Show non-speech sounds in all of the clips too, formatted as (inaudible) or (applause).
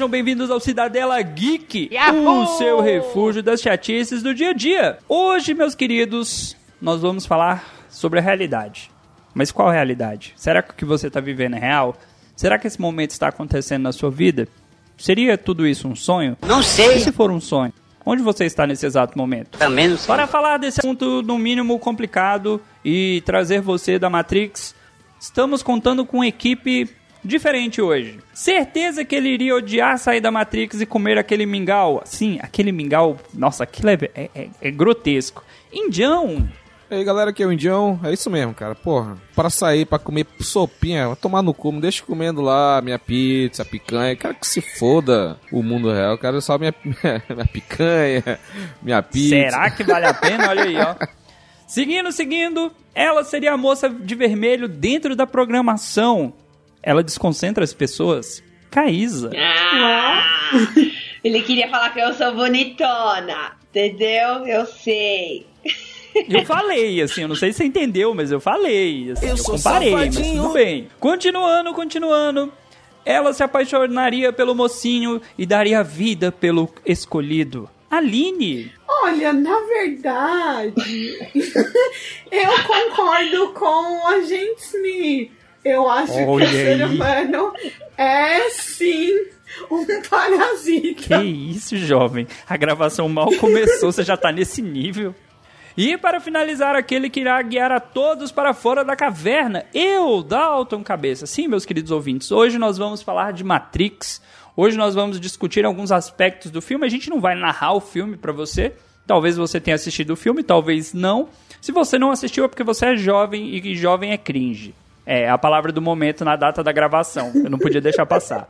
Sejam bem-vindos ao Cidadela Geek, o seu refúgio das chatices do dia a dia. Hoje, meus queridos, nós vamos falar sobre a realidade. Mas qual realidade? Será que o que você está vivendo é real? Será que esse momento está acontecendo na sua vida? Seria tudo isso um sonho? Não sei. E se for um sonho? Onde você está nesse exato momento? Também não sei. Para falar desse assunto, no mínimo complicado, e trazer você da Matrix, estamos contando com uma equipe diferente hoje. Certeza que ele iria odiar sair da Matrix e comer aquele mingau. Sim, aquele mingau. Nossa, aquilo é, é, é, é grotesco. Indião. E aí galera, aqui é o Indião, é isso mesmo, cara. Porra, para sair, para comer sopinha, vai tomar no cu, me deixa comendo lá minha pizza, picanha. Quero que se foda o mundo real, quero só minha, (laughs) minha, minha picanha, minha pizza. Será que vale a pena? Olha aí, ó. Seguindo, seguindo, ela seria a moça de vermelho dentro da programação. Ela desconcentra as pessoas. Caísa. Ah, (laughs) ele queria falar que eu sou bonitona, entendeu? Eu sei. Eu falei, assim, eu não sei se você entendeu, mas eu falei. Assim, eu, Eu sou comparei, mas tudo bem. Continuando, continuando. Ela se apaixonaria pelo mocinho e daria vida pelo escolhido. Aline. Olha, na verdade, (laughs) eu concordo com a gente Smith. Eu acho Olha que o ser humano é sim um parasita. Que isso, jovem? A gravação mal começou, você já tá nesse nível. E para finalizar, aquele que irá guiar a todos para fora da caverna, eu, Dalton Cabeça. Sim, meus queridos ouvintes, hoje nós vamos falar de Matrix. Hoje nós vamos discutir alguns aspectos do filme. A gente não vai narrar o filme para você. Talvez você tenha assistido o filme, talvez não. Se você não assistiu é porque você é jovem e jovem é cringe. É a palavra do momento na data da gravação. Eu não podia deixar passar.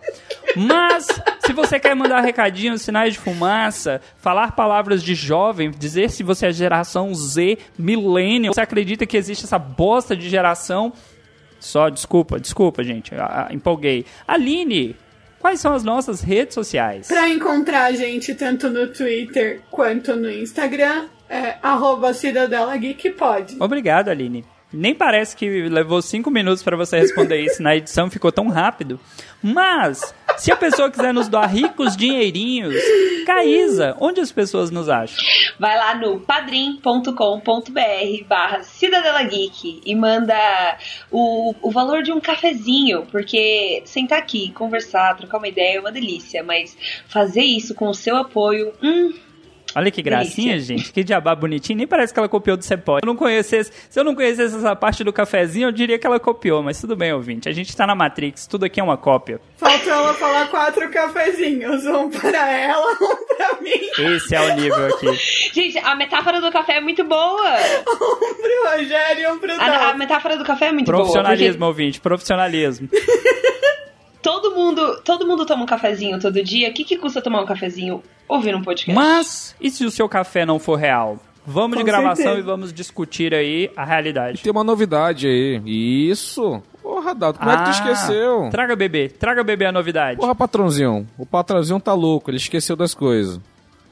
Mas, se você quer mandar recadinhos, sinais de fumaça, falar palavras de jovem, dizer se você é geração Z, millennial, você acredita que existe essa bosta de geração. Só, desculpa, desculpa, gente. ah, ah, empolguei. Aline, quais são as nossas redes sociais? Pra encontrar a gente tanto no Twitter quanto no Instagram, é arroba Cidadela Geek pode. Obrigado, Aline. Nem parece que levou cinco minutos para você responder isso na edição, ficou tão rápido. Mas, se a pessoa quiser nos doar ricos dinheirinhos, Caísa, onde as pessoas nos acham? Vai lá no padrim.com.br barra Cidadela Geek e manda o, o valor de um cafezinho, porque sentar aqui, conversar, trocar uma ideia é uma delícia, mas fazer isso com o seu apoio, hum, Olha que gracinha, Delícia. gente. Que diabá bonitinho. Nem parece que ela copiou do Cepó. Se eu não conhecesse, se eu não conhecesse essa parte do cafezinho, eu diria que ela copiou. Mas tudo bem, ouvinte. A gente tá na Matrix. Tudo aqui é uma cópia. Falta ela falar quatro cafezinhos, um pra ela, um pra mim, Esse é o nível aqui. Gente, a metáfora do café é muito boa. um pro Rogério e um pro A, a metáfora do café é muito boa. Profissionalismo, ouvinte. Profissionalismo. (laughs) todo mundo, todo mundo toma um cafezinho todo dia. O que, que custa tomar um cafezinho ouvindo um podcast? Mas, e se o seu café não for real? Vamos de Com gravação certeza. e vamos discutir aí a realidade. Tem uma novidade aí. Isso. Porra, Dado, como é que tu Ah, esqueceu? Traga bebê. Traga bebê a novidade. Porra, patrãozinho. O patrãozinho tá louco, ele esqueceu das coisas.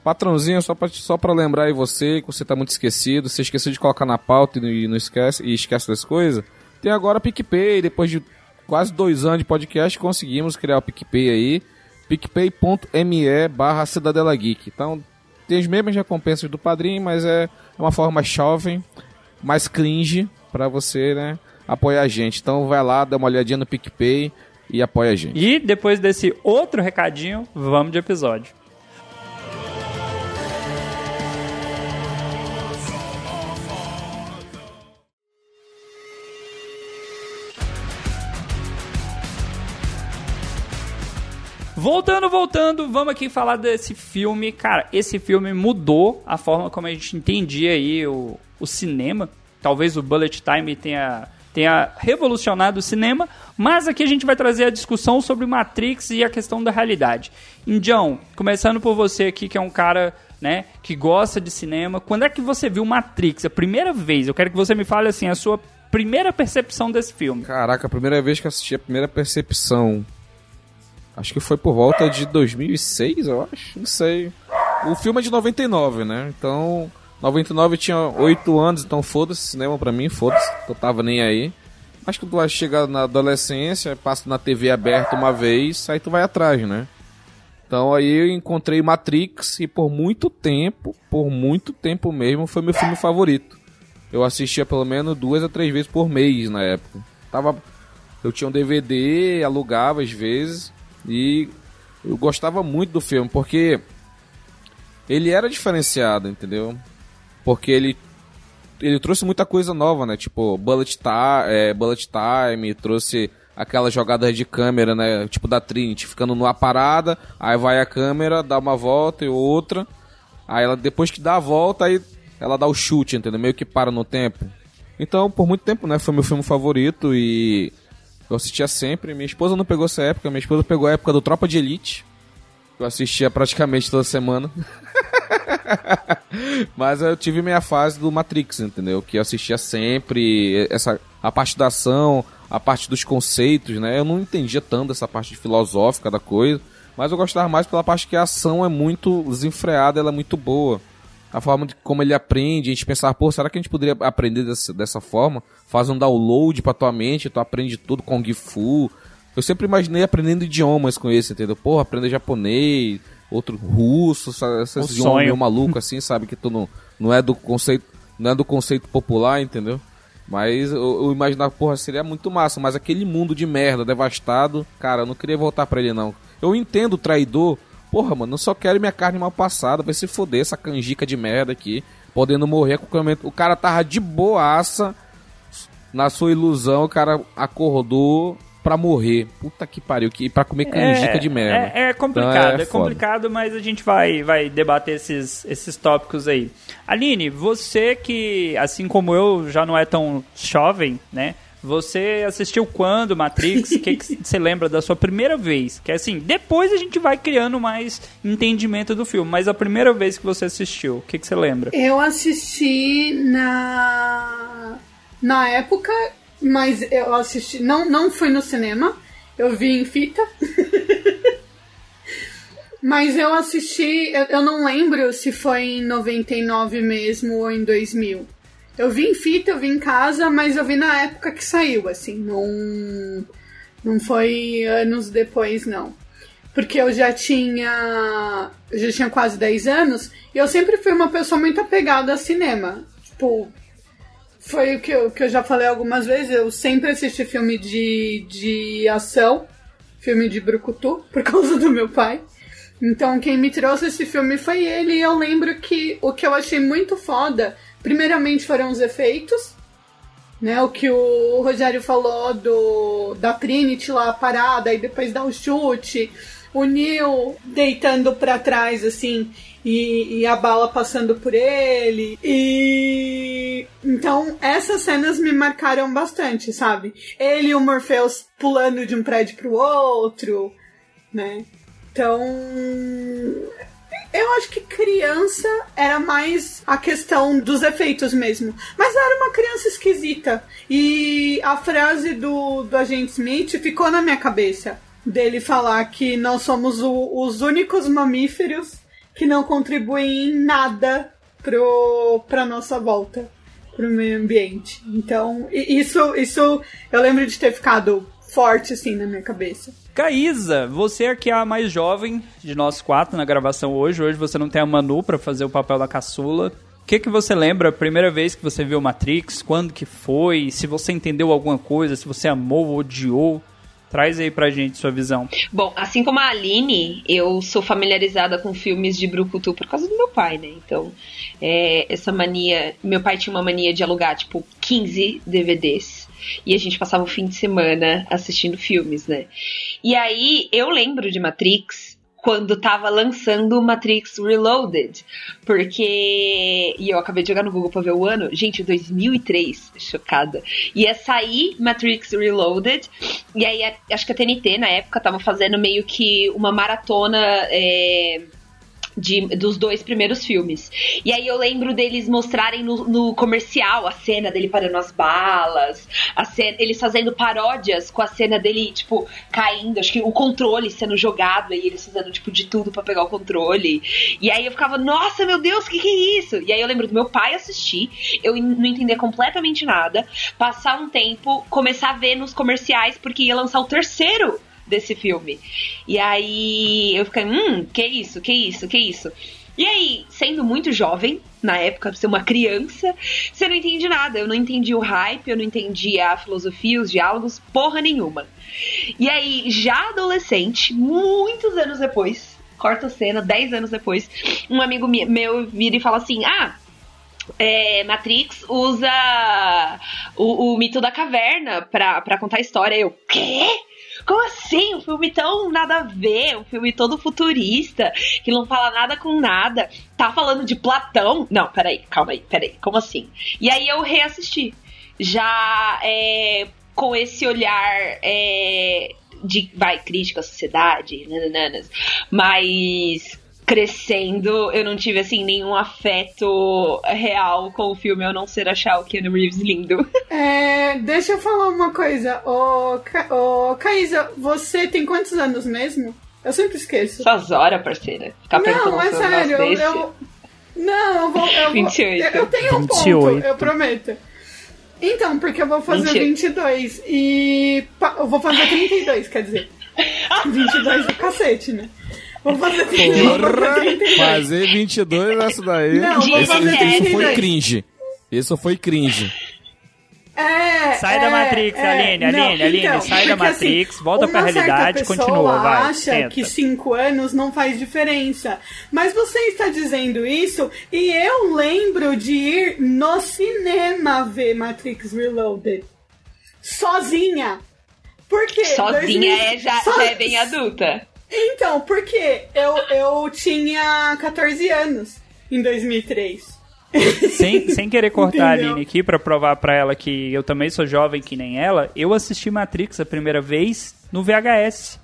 Patrãozinho, só pra, só pra lembrar aí você, que você tá muito esquecido, você esqueceu de colocar na pauta e não esquece, e esquece das coisas. Tem agora PicPay, depois de quase dois anos de podcast, conseguimos criar o PicPay aí. picpay.me barra Cidadela Geek. Então, tem as mesmas recompensas do padrinho, mas é uma forma jovem, mais cringe, pra você, né, apoiar a gente. Então vai lá, dá uma olhadinha no PicPay e apoia a gente. E depois desse outro recadinho, vamos de episódio. Voltando, voltando, vamos aqui falar desse filme. Cara, esse filme mudou a forma como a gente entendia aí o, o cinema. Talvez o Bullet Time tenha, tenha revolucionado o cinema, mas aqui a gente vai trazer a discussão sobre Matrix e a questão da realidade. Indião, começando por você aqui, que é um cara né, que gosta de cinema, quando é que você viu Matrix? A primeira vez, eu quero que você me fale assim, a sua primeira percepção desse filme. Caraca, a primeira vez que eu assisti a primeira percepção. Acho que foi por volta de 2006, eu acho. Não sei. O filme é de 99, né? Então, 99 eu tinha 8 anos, então foda-se cinema pra mim, foda-se. Eu tava nem aí. Acho que tu vai chegar na adolescência, passa na TV aberta uma vez, aí tu vai atrás, né? Então aí eu encontrei Matrix e por muito tempo, por muito tempo mesmo, foi meu filme favorito. Eu assistia pelo menos duas a três vezes por mês na época. Tava, eu tinha um DVD, alugava às vezes e eu gostava muito do filme porque ele era diferenciado, entendeu? Porque ele ele trouxe muita coisa nova, né? Tipo, bullet, time, é, bullet time, trouxe aquelas jogadas de câmera, né? Tipo da Trinity, ficando numa parada, aí vai a câmera, dá uma volta e outra. Aí ela, depois que dá a volta, aí ela dá o chute, entendeu? Meio que para no tempo. Então, por muito tempo, né? Foi meu filme favorito e eu assistia sempre. Minha esposa não pegou essa época, minha esposa pegou a época do Tropa de Elite. Eu assistia praticamente toda semana. (laughs) Mas eu tive minha fase do Matrix, entendeu? Que eu assistia sempre, essa a parte da ação, a parte dos conceitos, né? Eu não entendia tanto essa parte filosófica da coisa, mas eu gostava mais pela parte que a ação é muito desenfreada, ela é muito boa. A forma de como ele aprende, a gente pensar, pô, será que a gente poderia aprender dessa, dessa forma? Faz um download pra tua mente, tu aprende tudo com Gifu. Eu sempre imaginei aprendendo idiomas com esse, entendeu? Porra, aprender japonês, outro russo, esses idiomas meio maluco assim, sabe? Que tu não, não é do conceito, não é do conceito popular, entendeu? Mas eu, eu imaginava, porra, seria muito massa, mas aquele mundo de merda, devastado, cara, eu não queria voltar pra ele não. Eu entendo o traidor, porra, mano, eu só quero minha carne mal passada, vai se foder essa canjica de merda aqui, podendo morrer com o O cara tava de boaça, na sua ilusão, o cara acordou, pra morrer. Puta que pariu, que pra comer canjica é, de merda. É, é complicado, então é, é complicado, mas a gente vai, vai debater esses, esses tópicos aí. Aline, você que, assim como eu, já não é tão jovem, né? Você assistiu quando Matrix? O (laughs) que, que você lembra da sua primeira vez? Que assim, depois a gente vai criando mais entendimento do filme, mas a primeira vez que você assistiu, o que, que você lembra? Eu assisti na. Na época mas eu assisti. Não, não fui no cinema. Eu vi em fita. (laughs) Mas eu assisti. Eu, eu, não lembro se foi em 99 mesmo ou em 2000. Eu vi em fita, eu vi em casa, mas eu vi na época que saiu, assim. Não, não foi anos depois, não. Porque eu já tinha. Eu já tinha quase 10 anos e eu sempre fui uma pessoa muito apegada a cinema. Tipo, foi o que eu, que eu já falei algumas vezes. Eu sempre assisti filme de, de ação, filme de brucutu, (laughs) por causa do meu pai. Então, quem me trouxe esse filme foi ele. E eu lembro que o que eu achei muito foda, primeiramente foram os efeitos. Né, o que o Rogério falou do da Trinity lá parada e depois dá o chute, o Neil deitando para trás assim e, e, a bala passando por ele. E então essas cenas me marcaram bastante, sabe? Ele e o Morpheus pulando de um prédio pro outro, né? Então eu acho que criança era mais a questão dos efeitos mesmo. Mas era uma criança esquisita. E a frase do, do agente Smith ficou na minha cabeça. Dele falar que nós somos o, os únicos mamíferos que não contribuem em nada pro, pra nossa volta, pro meio ambiente. Então, isso, isso eu lembro de ter ficado forte assim na minha cabeça. Caísa, você é que é a mais jovem de nós quatro na gravação hoje. Hoje você não tem a Manu para fazer o papel da caçula. O que, que você lembra a primeira vez que você viu Matrix? Quando que foi? Se você entendeu alguma coisa? Se você amou ou odiou? Traz aí pra gente sua visão. Bom, assim como a Aline, eu sou familiarizada com filmes de Brucutu por causa do meu pai, né? Então, é, essa mania. Meu pai tinha uma mania de alugar, tipo, 15 DVDs. E a gente passava o fim de semana assistindo filmes, né? E aí eu lembro de Matrix quando tava lançando Matrix Reloaded. Porque. E eu acabei de jogar no Google pra ver o ano. Gente, 2003. Chocada. Ia sair Matrix Reloaded. E aí, acho que a TNT na época tava fazendo meio que uma maratona. É, de, dos dois primeiros filmes. E aí eu lembro deles mostrarem no, no comercial a cena dele parando as balas, a cena, eles fazendo paródias com a cena dele, tipo, caindo, acho que o controle sendo jogado e eles fazendo, tipo, de tudo para pegar o controle. E aí eu ficava, nossa, meu Deus, o que, que é isso? E aí eu lembro do meu pai assistir, eu não entender completamente nada, passar um tempo, começar a ver nos comerciais, porque ia lançar o terceiro desse filme. E aí eu fiquei, hum, que isso, que isso, que isso. E aí, sendo muito jovem, na época, ser uma criança, você não entende nada. Eu não entendi o hype, eu não entendi a filosofia, os diálogos, porra nenhuma. E aí, já adolescente, muitos anos depois, corta cena, 10 anos depois, um amigo meu vira e fala assim: Ah, é, Matrix usa o, o, mito da caverna pra, pra contar a história. Eu, quê? Como assim? Um filme tão nada a ver, um filme todo futurista, que não fala nada com nada. Tá falando de Platão? Não, peraí, calma aí, peraí, como assim? E aí eu reassisti. Já é, com esse olhar é, de, vai, crítica à sociedade, nanananas, mas crescendo, eu não tive, assim, nenhum afeto real com o filme, ao não ser achar o Keanu Reeves lindo. (laughs) É, deixa eu falar uma coisa. Ô, Ca... Ô, Caísa, você tem quantos anos mesmo? Eu sempre esqueço. Essas horas, parceira. Ficar não, é sério, eu, eu, Não, eu vou... Eu 28. Vou, eu tenho um 28. ponto, eu prometo. Então, porque eu vou fazer 20. 22 e... Eu vou fazer 32, quer dizer. (laughs) 22 é cacete, né? Vou fazer 32. Porra, fazer 22 essa daí. Não, vou esse, fazer isso 32. foi cringe. Isso foi cringe. É, sai é, da Matrix, é, Aline, não, Aline, Aline, então, sai da porque, Matrix, assim, volta pra realidade, continua, vai. acha tenta. que 5 anos não faz diferença. Mas você está dizendo isso e eu lembro de ir no cinema ver Matrix Reloaded. Sozinha. Por quê? Sozinha 2000 é, já, So- já é bem adulta. Então, porque eu, eu tinha 14 anos em 2003. Sem, sem querer cortar Entendeu? a Aline aqui pra provar pra ela que eu também sou jovem que nem ela, eu assisti Matrix a primeira vez no VHS.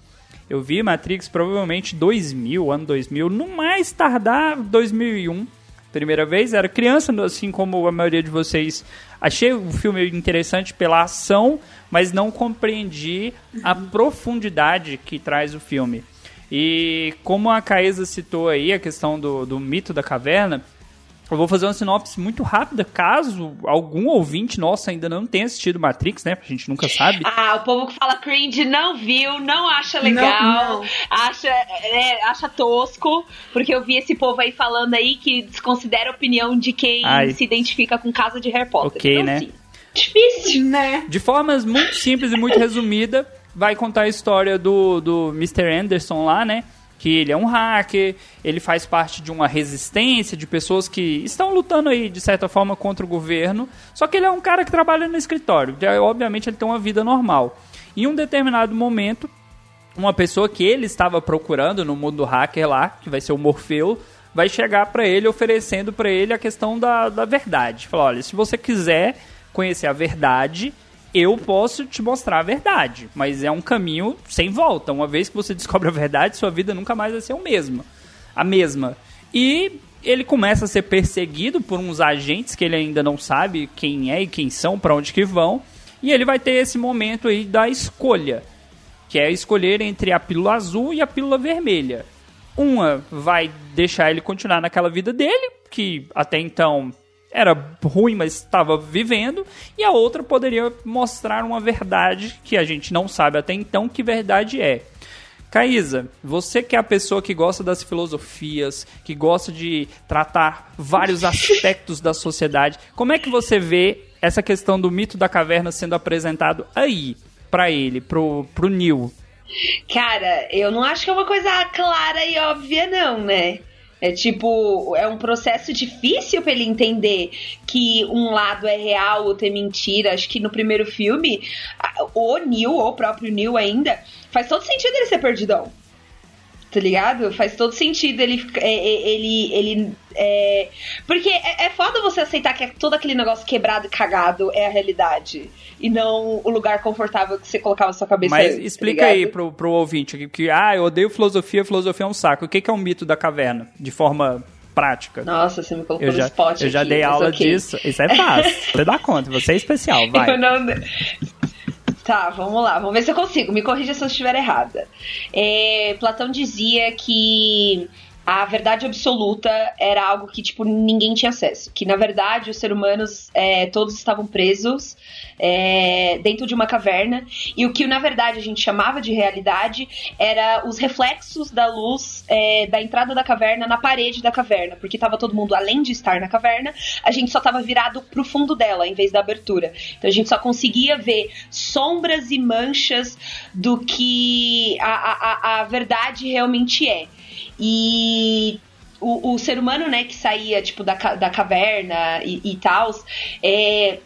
Eu vi Matrix provavelmente 2000, ano 2000, no mais tardar 2001. Primeira vez, era criança, assim como a maioria de vocês. Achei o filme interessante pela ação, mas não compreendi a profundidade que traz o filme. E como a Caesa citou aí a questão do, do mito da caverna, eu vou fazer uma sinopse muito rápida, caso algum ouvinte nosso ainda não tenha assistido Matrix, né? A gente nunca sabe. Ah, o povo que fala cringe não viu, não acha legal, Não, não. Acha, é, acha tosco, porque eu vi esse povo aí falando aí que desconsidera a opinião de quem Ai. se identifica com casa de Harry Potter. Ok, então, né? assim, difícil. Né? De formas muito simples e muito resumida, vai contar a história do, do Mr. Anderson lá, né? Que ele é um hacker, ele faz parte de uma resistência de pessoas que estão lutando aí, de certa forma, contra o governo. Só que ele é um cara que trabalha no escritório. Obviamente, ele tem uma vida normal. Em um determinado momento, uma pessoa que ele estava procurando no mundo hacker lá, que vai ser o Morfeu, vai chegar para ele oferecendo para ele a questão da, da verdade. Falar, olha, se você quiser conhecer a verdade, eu posso te mostrar a verdade, mas é um caminho sem volta. Uma vez que você descobre a verdade, sua vida nunca mais vai ser o a mesma. E ele começa a ser perseguido por uns agentes que ele ainda não sabe quem é e quem são, para onde que vão, e ele vai ter esse momento aí da escolha que é escolher entre a pílula azul e a pílula vermelha. Uma vai deixar ele continuar naquela vida dele, que até então era ruim, mas estava vivendo, e a outra poderia mostrar uma verdade que a gente não sabe até então que verdade é. Caísa, você que é a pessoa que gosta das filosofias, que gosta de tratar vários (laughs) aspectos da sociedade, como é que você vê essa questão do mito da caverna sendo apresentado aí pra ele, pro, pro Neil? Cara, eu não acho que é uma coisa clara e óbvia, não, né? É tipo, é um processo difícil pra ele entender que um lado é real, outro é mentira. Acho que no primeiro filme, o Neil, ou o próprio Neil ainda, faz todo sentido ele ser perdidão. Tá ligado? Faz todo sentido ele. é, é, ele, ele é... Porque é, é foda você aceitar que todo aquele negócio quebrado e cagado é a realidade. E não o lugar confortável que você colocava na sua cabeça. Mas antes, tá explica aí ligado? pro, pro ouvinte que, que, ah, eu odeio filosofia, filosofia é um saco. O que, que é um mito da caverna? De forma prática. Nossa, você me colocou eu no já, spot eu já aqui, dei mas aula ok. disso. Isso é fácil. (laughs) você dá conta, você é especial, vai. Eu não... Tá, vamos lá, vamos ver se eu consigo. Me corrija se eu estiver errada. É, Platão dizia que a verdade absoluta era algo que, tipo, ninguém tinha acesso. Que, na verdade, os seres humanos é, todos estavam presos é, dentro de uma caverna. E o que, na verdade, a gente chamava de realidade era os reflexos da luz é, da entrada da caverna na parede da caverna. Porque tava todo mundo, além de estar na caverna, a gente só tava virado pro fundo dela, em vez da abertura. Então a gente só conseguia ver sombras e manchas do que a, a- a verdade realmente é. E o, o ser humano, né, que saía, tipo, da, da caverna e, e tal, é.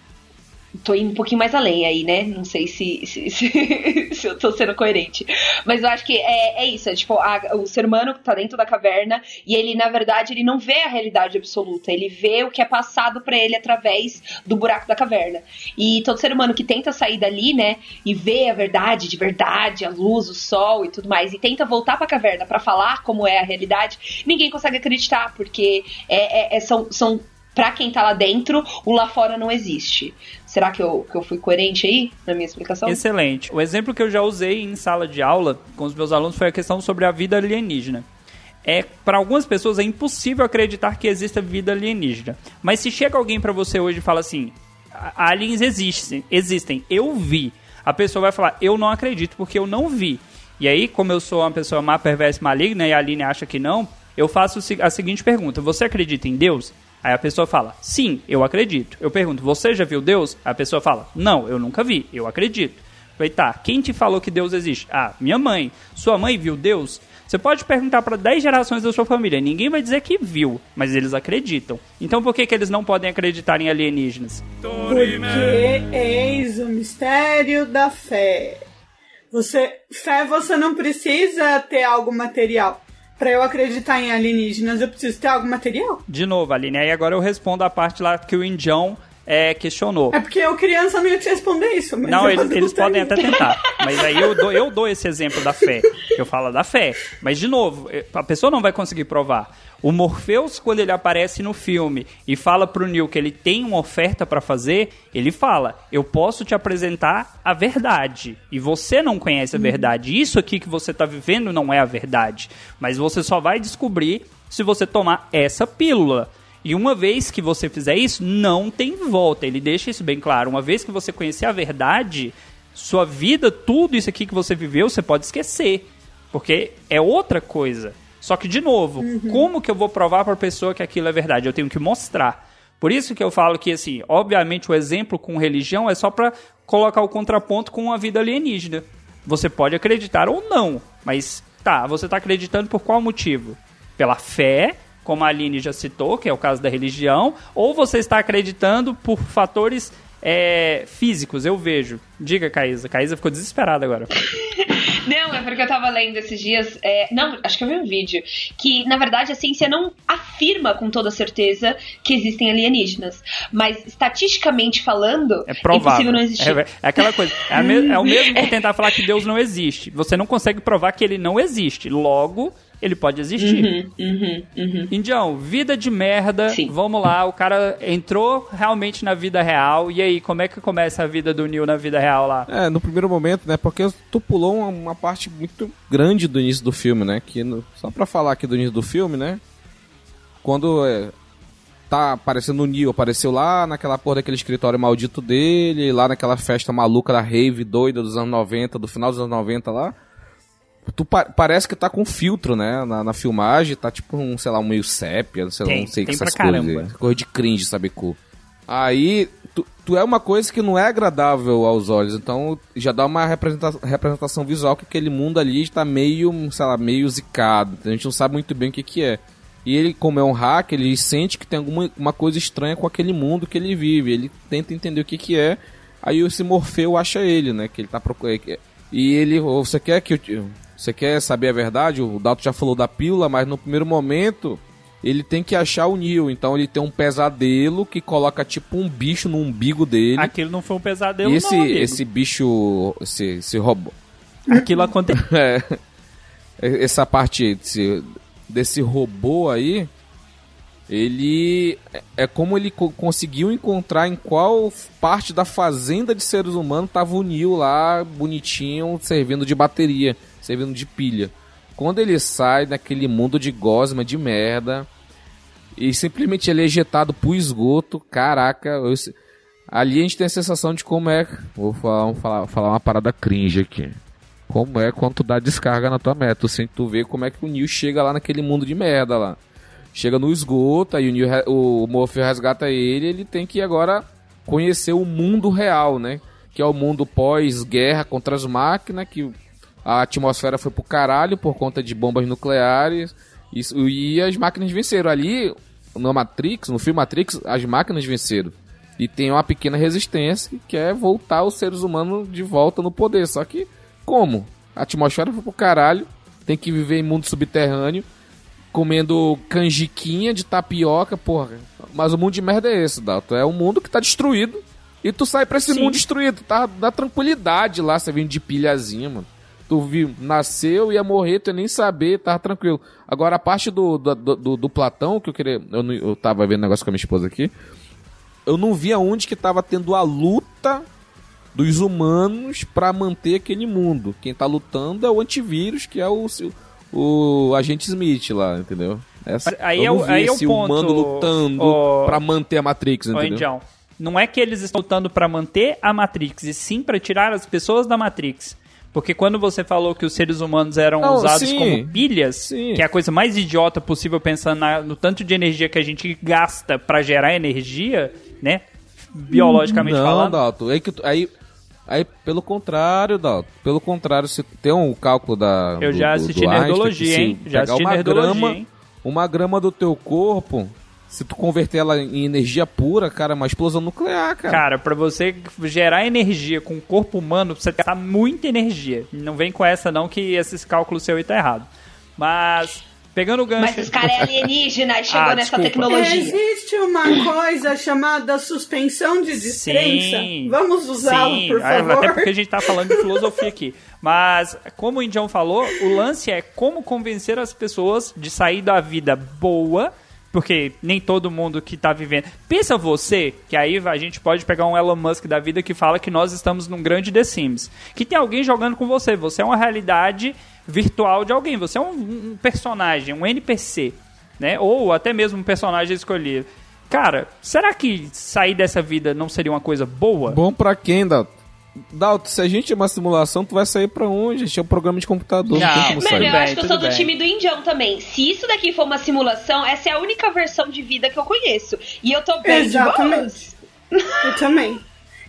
Tô indo um pouquinho mais além aí, né? Não sei se, se, (laughs) se, se eu tô sendo coerente. Mas eu acho que é, é isso. É tipo, a- o ser humano tá dentro da caverna e ele, na verdade, ele não vê a realidade absoluta. Ele vê o que é passado pra ele através do buraco da caverna. E todo ser humano que tenta sair dali, né? E vê a verdade de verdade, a luz, o sol e tudo mais, e tenta voltar pra caverna pra falar como é a realidade, ninguém consegue acreditar, porque é, é- é- são. são Pra quem tá lá dentro, o lá fora não existe. Será que eu, que eu fui coerente aí na minha explicação? Excelente. O exemplo que eu já usei em sala de aula com os meus alunos foi a questão sobre a vida alienígena. É, para algumas pessoas é impossível acreditar que exista vida alienígena. Mas se chega alguém pra você hoje e fala assim: "A- aliens existem, existem, eu vi. A pessoa vai falar: eu não acredito porque eu não vi. E aí, como eu sou uma pessoa má, perversa e maligna e a Aline acha que não, eu faço a seguinte pergunta: você acredita em Deus? Aí a pessoa fala, sim, eu acredito. Eu pergunto, você já viu Deus? Aí a pessoa fala, não, eu nunca vi, eu acredito. Falei, tá, quem te falou que Deus existe? Ah, minha mãe. Sua mãe viu Deus? Você pode perguntar para 10 gerações da sua família, ninguém vai dizer que viu, mas eles acreditam. Então por que, que eles não podem acreditar em alienígenas? Porque eis o mistério da fé. Você, fé você não precisa ter algo material. Pra eu acreditar em alienígenas, eu preciso ter algo material. De novo, Aline, aí agora eu respondo a parte lá que o Indião é, questionou. É porque eu, criança, não ia te responder isso. Não, eles, eles podem até tentar. Mas aí eu dou, eu dou esse exemplo da fé. que Eu falo da fé. Mas, de novo, a pessoa não vai conseguir provar. O Morpheus, quando ele aparece no filme e fala pro Neo que ele tem uma oferta pra fazer, ele fala: Eu posso te apresentar a verdade. E você não conhece a verdade. Isso aqui que você tá vivendo não é a verdade. Mas você só vai descobrir se você tomar essa pílula. E uma vez que você fizer isso, não tem volta. Ele deixa isso bem claro. Uma vez que você conhecer a verdade, sua vida, tudo isso aqui que você viveu, você pode esquecer. Porque é outra coisa. Só que, de novo, como que eu vou provar para a pessoa que aquilo é verdade? Eu tenho que mostrar. Por isso que eu falo que, assim, obviamente o exemplo com religião é só para colocar o contraponto com a vida alienígena. Você pode acreditar ou não, mas tá, você está acreditando por qual motivo? Pela fé, como a Aline já citou, que é o caso da religião, ou você está acreditando por fatores é, físicos, eu vejo. Diga, Caísa. Caísa ficou desesperada agora. (laughs) É porque eu tava lendo esses dias. é, não, acho que eu vi um vídeo. Que, na verdade, a ciência não afirma com toda certeza que existem alienígenas. Mas, estatisticamente falando, É provável. impossível não existir. É, é aquela coisa. É, me- é o mesmo que (laughs) tentar falar que Deus não existe. Você não consegue provar que ele não existe. Logo, ele pode existir. Uhum, uhum, uhum. Indião, vida de merda. Sim. Vamos lá, o cara entrou realmente na vida real. E aí, como é que começa a vida do Neil na vida real lá? É, no primeiro momento, né? Porque tu pulou uma, uma parte muito grande do início do filme, né? Que no- só pra falar aqui do início do filme, né? Quando é, tá aparecendo o Neo, apareceu lá naquela porra daquele escritório maldito dele, lá naquela festa maluca da rave doida dos anos 90, do final dos anos 90 lá. Tu pa- parece que tá com filtro, né? Na, na filmagem, tá tipo um, sei lá, um meio sépia, não sei, Tem, não sei que essas coisas. caramba. Coisa de cringe, sabe, cu. Aí, tu, tu é uma coisa que não é agradável aos olhos, então já dá uma representa- representação visual que aquele mundo ali está meio, sei lá, meio zicado. então A gente não sabe muito bem o que que é. E ele, como é um hacker, ele sente que tem alguma uma coisa estranha com aquele mundo que ele vive. Ele tenta entender o que que é. Aí esse Morfeu acha ele, né? Que ele tá procurando. E ele, "Ô, você quer que eu Você quer saber a verdade? O Dalton já falou da pílula, mas no primeiro momento ele tem que achar o Neil. Então ele tem um pesadelo que coloca tipo um bicho no umbigo dele. Aquilo não foi um pesadelo, e esse, não, esse bicho, esse, esse robô. Aquilo aconteceu. (laughs) É, essa parte desse, desse robô aí, ele é como ele co- conseguiu encontrar em qual parte da fazenda de seres humanos tava o Neil lá, bonitinho, servindo de bateria, servindo de pilha. Quando ele sai daquele mundo de gosma, de merda, e simplesmente ele é ejetado pro esgoto, caraca, eu ali a gente tem a sensação de como é. Vou falar, falar, falar uma parada cringe aqui. Como é quando tu dá descarga na tua meta, sem tu ver como é que o Neil chega lá naquele mundo de merda lá. Chega no esgoto, aí o, Neil, o Morpheus resgata ele, ele tem que agora conhecer o mundo real, né? Que é o mundo pós-guerra contra as máquinas, que a atmosfera foi pro caralho por conta de bombas nucleares. Isso, e as máquinas venceram. Ali, no Matrix, no filme Matrix, as máquinas venceram. E tem uma pequena resistência que quer voltar os seres humanos de volta no poder. Só que, como? A atmosfera foi pro caralho, tem que viver em mundo subterrâneo, comendo canjiquinha de tapioca, porra. Mas o mundo de merda é esse, Dalton. É um mundo que tá destruído. E tu sai pra esse Sim. mundo destruído. Tá na tranquilidade lá, você vindo de pilhazinha, mano. Tu viu, nasceu, ia morrer, tu ia nem saber, tava tranquilo. Agora a parte do, do, do, do Platão, que eu queria. Eu, não- eu tava vendo negócio com a minha esposa aqui. Eu não vi aonde que tava tendo a luta dos humanos pra manter aquele mundo. Quem tá lutando é o antivírus, que é o, o agente Smith lá, entendeu? Essa, Aí eu é não o- vi aí é o esse ponto, humano lutando ô- pra manter a Matrix, entendeu? Indião, não é que eles estão lutando pra manter a Matrix, e sim pra tirar as pessoas da Matrix. Porque quando você falou que os seres humanos eram Não, usados sim. como pilhas, Sim. que é a coisa mais idiota possível pensando na- no tanto de energia que a gente gasta pra gerar energia, né? Biologicamente não, falando. Dalton. Aí, aí, aí, pelo contrário, Dalton. Pelo contrário, se tem um cálculo da. Eu do- já do- assisti do Einstein, Nerdologia, que se hein? Já assisti uma Nerdologia, grama, hein? Uma grama do teu corpo, se tu converter ela em energia pura, cara, é uma explosão nuclear, cara. Cara, pra você gerar energia com o corpo humano, você gastar muita energia. Não vem com essa não que esses cálculos seu aí tá errado. Mas, pegando o gancho... Mas esse cara é alienígena e (laughs) chegou Ah, nessa desculpa. tecnologia. Existe uma coisa chamada suspensão de descrença. Sim. Vamos usá-la, Sim, por ah, favor. Até porque a gente tá falando de filosofia aqui. Mas, como o Indião falou, o lance é como convencer as pessoas de sair da vida boa, porque nem todo mundo que tá vivendo. Pensa você, que aí a gente pode pegar um Elon Musk da vida que fala que nós estamos num grande The Sims. Que tem alguém jogando com você. Você é uma realidade virtual de alguém. Você é um, um personagem, um NPC, né? Ou até mesmo um personagem escolhido. Cara, será que sair dessa vida não seria uma coisa boa? Bom pra quem, Dalton? Dalton, se a gente é uma simulação, tu vai sair pra onde? A gente é um programa de computador, não, Não, tem como Mano, sair. eu bem, acho que eu sou do bem. time do Indião também. Se isso daqui for uma simulação, essa é a única versão de vida que eu conheço. E eu tô bem. Exatamente. Eu também.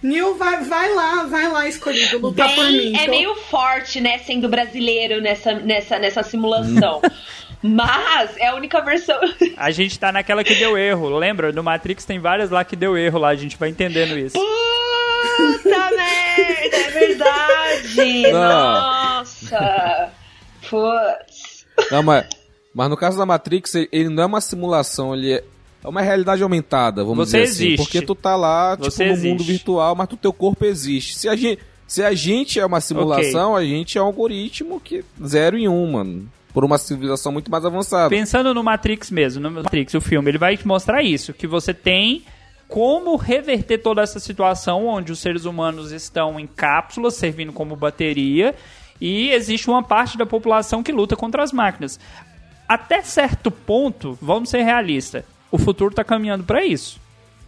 Nil, vai, vai lá, vai lá, escolhido, lutar por mim. Bem, é Tô- meio forte, né, sendo brasileiro nessa, nessa, nessa simulação. (laughs) Mas é a única versão. A gente tá naquela que deu erro, lembra? No Matrix tem várias lá que deu erro lá, a gente vai entendendo isso. Puta merda, é verdade! Não. Nossa! Putz. Não, mas, mas no caso da Matrix, ele, não é uma simulação, ele é, é uma realidade aumentada, vamos Você dizer assim. existe. Porque tu tá lá, tipo, Você no existe. mundo virtual, mas o teu corpo existe. Se a gente, se a gente é uma simulação, a gente é um algoritmo que zero em um, mano. Por uma civilização muito mais avançada. Pensando no Matrix mesmo, no Matrix, o filme, ele vai te mostrar isso, que você tem como reverter toda essa situação onde os seres humanos estão em cápsulas, servindo como bateria, e existe uma parte da população que luta contra as máquinas. Até certo ponto, vamos ser realistas, o futuro está caminhando para isso.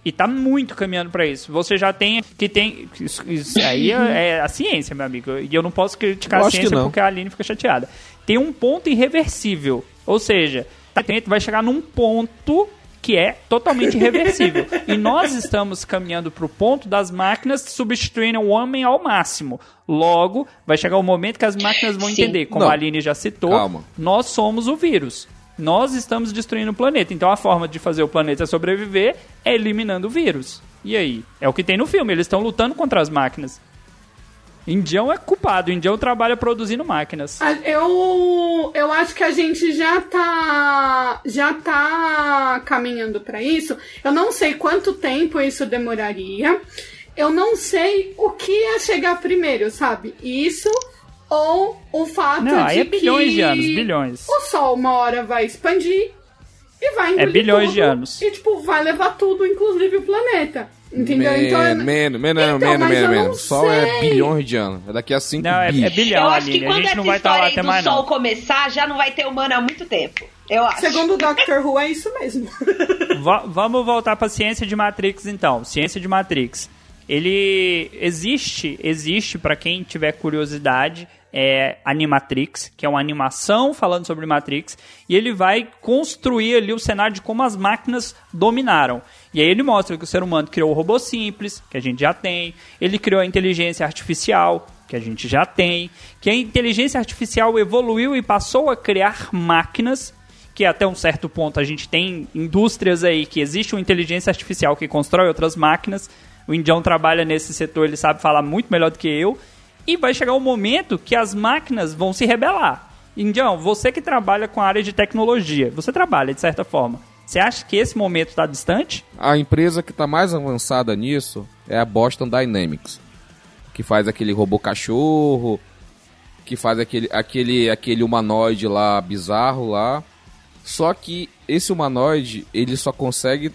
E tá muito caminhando para isso. Você já tem que tem isso, isso aí é, é a ciência, meu amigo. E eu não posso criticar Eu a ciência porque a Aline fica chateada. Tem um ponto irreversível. Ou seja, gente vai chegar num ponto que é totalmente irreversível. e nós estamos caminhando para o ponto das máquinas substituindo o homem ao máximo. Logo, vai chegar o momento que as máquinas vão Sim. entender, como Não. a Aline já citou, Calma. nós somos o vírus. Nós estamos destruindo o planeta. Então a forma de fazer o planeta sobreviver é eliminando o vírus. E aí? É o que tem no filme. Eles estão lutando contra as máquinas. Indião é culpado, Indião trabalha produzindo máquinas. Eu, eu acho que a gente já tá já tá caminhando pra isso. Eu não sei quanto tempo isso demoraria. Eu não sei o que ia chegar primeiro, sabe? Isso ou o fato Não, de aí é bilhões que de anos, bilhões. o Sol uma hora vai expandir e vai engolir É bilhões tudo, de anos. E tipo, vai levar tudo, inclusive o planeta. Entendeu? Men- então, é- menos, menos, Então, não menos. Só é sei. bilhões de anos. É daqui a 5 Não, é, bi. é bilhão, Eu acho que. A quando gente essa não vai estar história aí do sol não. começar, já não vai ter humano há muito tempo. Eu acho. segundo o Doctor Who, é isso mesmo. (laughs) Va- vamos voltar para ciência de Matrix então. Ciência de Matrix. Ele existe, existe para quem tiver curiosidade, é Animatrix, que é uma animação falando sobre Matrix, e ele vai construir ali o cenário de como as máquinas dominaram. E aí ele mostra que o ser humano criou o robô simples, que a gente já tem, ele criou a inteligência artificial, que a gente já tem, que a inteligência artificial evoluiu e passou a criar máquinas que até um certo ponto a gente tem indústrias aí que existe uma inteligência artificial que constrói outras máquinas. O Indião trabalha nesse setor, ele sabe falar muito melhor do que eu. E vai chegar um momento que as máquinas vão se rebelar. Indião, você que trabalha com a área de tecnologia, você trabalha de certa forma. Você acha que esse momento está distante? A empresa que está mais avançada nisso é a Boston Dynamics, que faz aquele robô cachorro, que faz aquele, aquele, aquele humanoide lá bizarro lá. Só que esse humanoide ele só consegue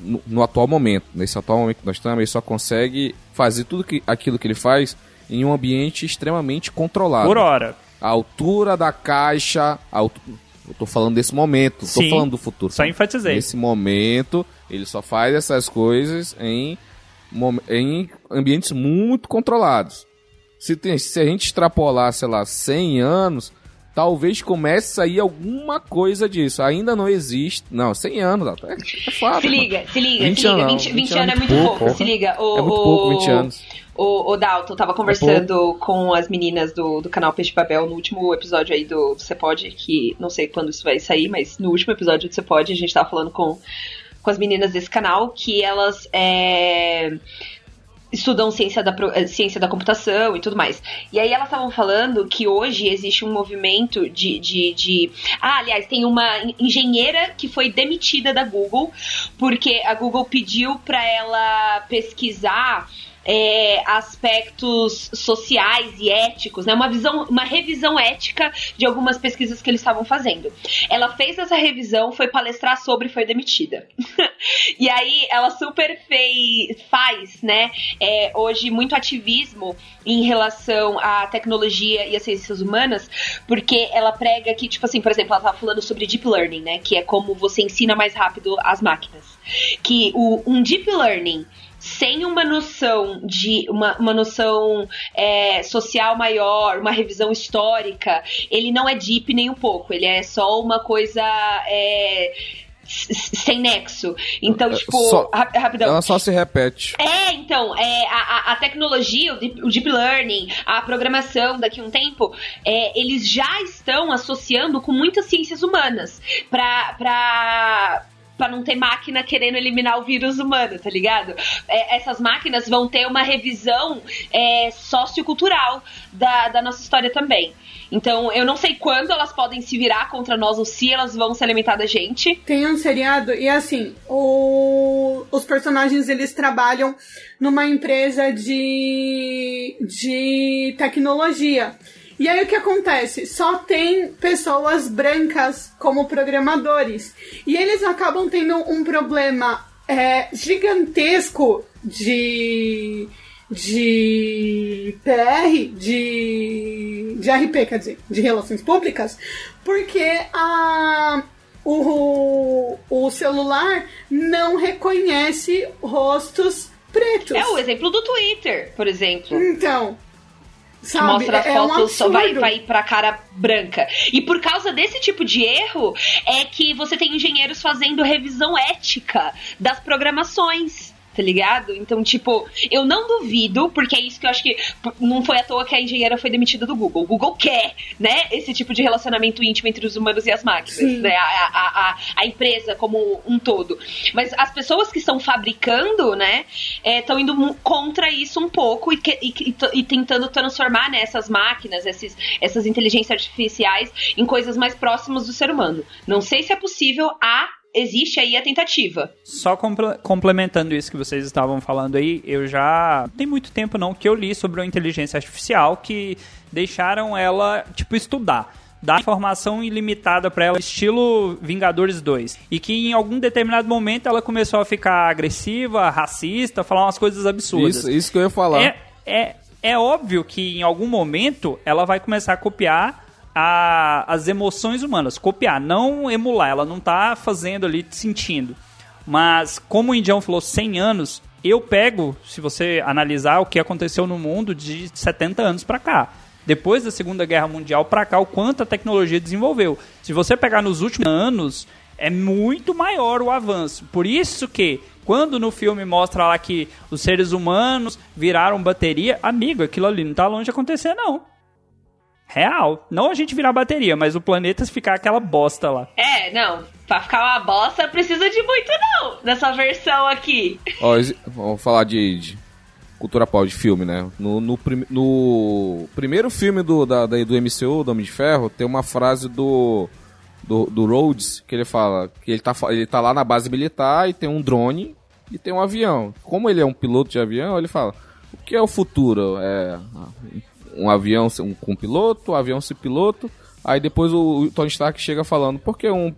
no, no atual momento, nesse atual momento que nós estamos, ele só consegue fazer tudo que, aquilo que ele faz em um ambiente extremamente controlado. Por hora. A altura da caixa, a altu- eu tô falando desse momento, tô Sim, falando do futuro. só tá? enfatizei. Nesse momento, ele só faz essas coisas em, em ambientes muito controlados. Se, tem- se a gente extrapolar, sei lá, 100 anos, talvez comece a sair alguma coisa disso. Ainda não existe. Não, 100 anos, é, é fato. Se mano. liga, se liga, 20 se liga. anos, 20, 20 20 anos é muito pouco, porra. se liga. O, É muito pouco, 20 anos. O, o Dalton tava conversando com as meninas do, do canal Peixe Babel no último episódio aí do Você Pode, que não sei quando isso vai sair, mas no último episódio do Você Pode, a gente tava falando com, com as meninas desse canal que elas é, estudam ciência da, eh, ciência da computação e tudo mais. E aí elas estavam falando que hoje existe um movimento de, de, de. Ah, aliás, tem uma en- engenheira que foi demitida da Google porque a Google pediu para ela pesquisar. É, aspectos sociais e éticos, né? Uma visão, uma revisão ética de algumas pesquisas que eles estavam fazendo. Ela fez essa revisão, foi palestrar sobre foi demitida. (laughs) e aí ela super fez, faz, né? é, hoje muito ativismo em relação à tecnologia e às ciências humanas, porque ela prega que, tipo assim, por exemplo, ela tava falando sobre deep learning, né? Que é como você ensina mais rápido as máquinas. Que o, um deep learning sem uma noção de uma, uma noção é, social maior, uma revisão histórica, ele não é deep nem um pouco, ele é só uma coisa é, sem nexo. Então, É, tipo, só- rap- rapidão. Ela só se repete. É, então, é, a, a- a tecnologia, o deep, o deep learning, a programação daqui a um tempo, é, eles já estão associando com muitas ciências humanas pra. pra Pra não ter máquina querendo eliminar o vírus humano, tá ligado? É, essas máquinas vão ter uma revisão é, sociocultural da, da nossa história também. Então, eu não sei quando elas podem se virar contra nós ou se elas vão se alimentar da gente. Tem um seriado e assim, o- os personagens eles trabalham numa empresa de, de tecnologia. E aí o que acontece? Só tem pessoas brancas como programadores. E eles acabam tendo um problema é, gigantesco de de PR, de, de RP, quer dizer, de relações públicas, porque a, o, o celular não reconhece rostos pretos. É o exemplo do Twitter, por exemplo. Então, sabe, mostra é um foto só vai, vai pra cara branca. E por causa desse tipo de erro é que você tem engenheiros fazendo revisão ética das programações. Tá ligado? Então, tipo, eu não duvido, porque é isso que eu acho que não foi à toa que a engenheira foi demitida do Google. O Google quer, né, esse tipo de relacionamento íntimo entre os humanos e as máquinas, Sim. né? A, a, a, a empresa como um todo. Mas as pessoas que estão fabricando, né, estão indo mu- contra isso um pouco e, que- e, e tentando transformar né, essas máquinas, esses, essas inteligências artificiais, em coisas mais próximas do ser humano. Não sei se é possível, há, existe aí a tentativa. Só comple- complementando isso que vocês estavam falando aí, eu já. Não tem muito tempo não que eu li sobre a inteligência artificial que deixaram ela, tipo, estudar. Dar informação ilimitada pra ela, estilo Vingadores 2. E que em algum determinado momento ela começou a ficar agressiva, racista, falar umas coisas absurdas. Isso, isso que eu ia falar. É, é, é óbvio que em algum momento ela vai começar a copiar a- as emoções humanas. Copiar, não emular. Ela não tá fazendo ali, sentindo. Mas, como o Indião falou, 100 anos, eu pego, se você analisar o que aconteceu no mundo de 70 anos pra cá. Depois da Segunda Guerra Mundial pra cá, o quanto a tecnologia desenvolveu. Se você pegar nos últimos anos, é muito maior o avanço. Por isso que, quando no filme mostra lá que os seres humanos viraram bateria, amigo, aquilo ali não tá longe de acontecer, não. Real. Não a gente virar bateria, mas o planeta ficar aquela bosta lá. É, não. Pra ficar uma bosta, precisa de muito, não. Nessa versão aqui. Ó, vamos falar de, de cultura pop de filme, né? No, no, prim- no primeiro filme do, da, da- do MCU, do Homem de Ferro, tem uma frase do, do, do Rhodes que ele fala que ele tá, ele tá lá na base militar e tem um drone e tem um avião. Como ele é um piloto de avião, ele fala: o que é o futuro? É um avião um, com piloto, um avião sem piloto. Aí depois o, o Tony Stark chega falando: por que um,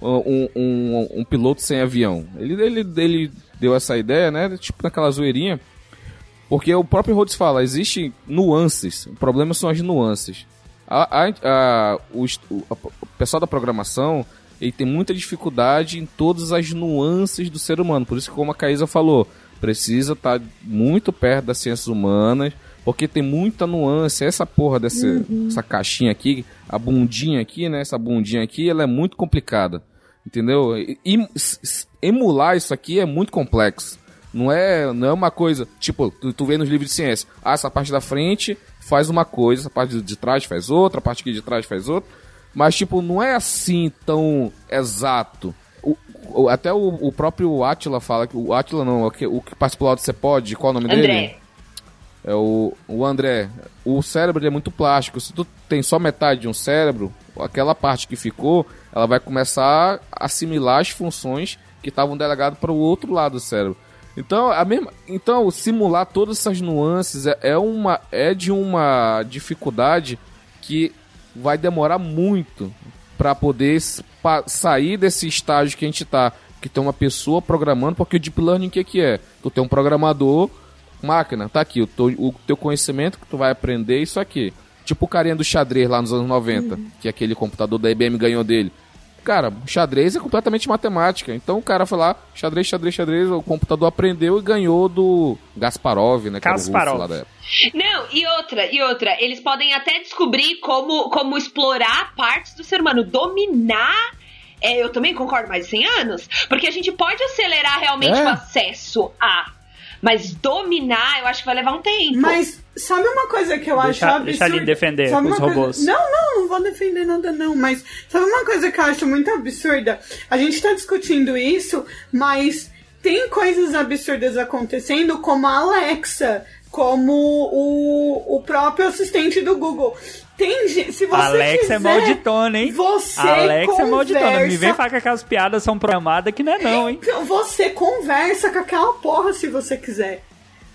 um, um, um piloto sem avião. Ele, ele, ele deu essa ideia, né? Tipo naquela zoeirinha. Porque o próprio Rhodes fala, existem nuances. O problema são as nuances. A, a, a- o, o- pessoal da programação ele tem muita dificuldade em todas as nuances do ser humano. Por isso que, como a Caísa falou, precisa estar muito perto das ciências humanas, porque tem muita nuance. Essa porra dessa essa caixinha aqui, a bundinha aqui, né? Essa bundinha aqui, ela é muito complicada. Entendeu? E, e emular isso aqui é muito complexo. Não é, não é uma coisa, tipo, tu, tu vê nos livros de ciência, ah, essa parte da frente faz uma coisa, essa parte de trás faz outra, a parte aqui de trás faz outra. Mas, tipo, não é assim tão exato. O, o- até o, o próprio Atila fala que. O Atila não, o que, o que participou lá do Cepod, qual é o nome dele? É o, o André. O cérebro é muito plástico. Se tu tem só metade de um cérebro, aquela parte que ficou, ela vai começar a assimilar as funções que estavam delegadas para o outro lado do cérebro. Então, a mesma, então simular todas essas nuances é, é uma é de uma dificuldade que vai demorar muito para poder sair desse estágio que a gente tá, que tem uma pessoa programando, porque o deep learning o que que é? Tu tem um programador máquina, tá aqui, o teu, o teu conhecimento que tu vai aprender é isso aqui. Tipo o carinha do xadrez lá nos anos 90, que aquele computador da IBM ganhou dele. Cara, xadrez é completamente matemática. Então o cara foi lá, xadrez, xadrez, xadrez, o computador aprendeu e ganhou do Gasparov, né? Época. Não, e outra, e outra, eles podem até descobrir como, como explorar partes do ser humano, dominar. É, eu também concordo mais de 100 anos, porque a gente pode acelerar realmente É. o acesso a. Mas dominar, eu acho que vai levar um tempo. Mas sabe uma coisa que eu Deixa- acho absurda? deixa ele defender Sabe os uma coisa- robôs. Não, não, não vou defender nada não, mas sabe uma coisa que eu acho muito absurda? A gente tá discutindo isso, mas tem coisas absurdas acontecendo como a Alexa, como o, o próprio assistente do Google. Tem, gen- se você Alex quiser, é malditona, hein? Você Alex é malditona. Me vem conversa- falar que aquelas piadas são programadas que não é não, hein? Então, Você conversa com aquela porra se você quiser.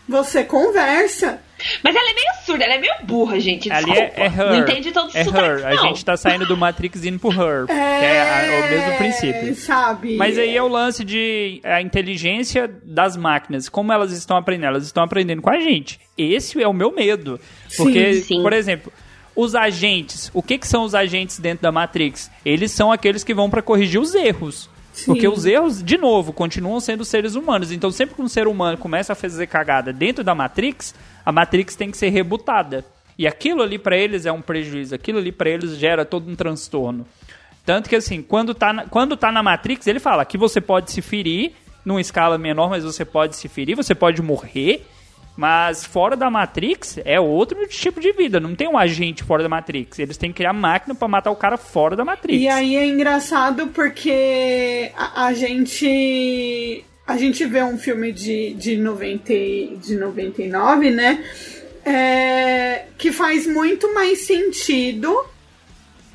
Você conversa. Mas ela é meio surda, ela é meio burra, gente. Ali é, é her. Não entende todos os É sotaques, her. A gente tá saindo do Matrix e indo pro her. Que é a- o mesmo princípio. Sabe? Mas aí é o lance de a inteligência das máquinas. Como elas estão aprendendo? Elas estão aprendendo com a gente. Esse é o meu medo. Porque, Sim, sim. por exemplo, os agentes. O que, que são os agentes dentro da Matrix? Eles são aqueles que vão pra corrigir os erros. Sim. Porque os erros, de novo, continuam sendo seres humanos. Então, sempre que um ser humano começa a fazer cagada dentro da Matrix, a Matrix tem que ser rebutada. E aquilo ali pra eles é um prejuízo. Aquilo ali pra eles gera todo um transtorno. Tanto que, assim, quando tá, na, quando tá na Matrix, ele fala que você pode se ferir numa escala menor, mas você pode se ferir, você pode morrer. Mas fora da Matrix é outro tipo de vida. Não tem um agente fora da Matrix. Eles têm que criar máquina para matar o cara fora da Matrix. E aí é engraçado porque a, a gente a gente vê um filme de, de, 90, de 99, né? É, que faz muito mais sentido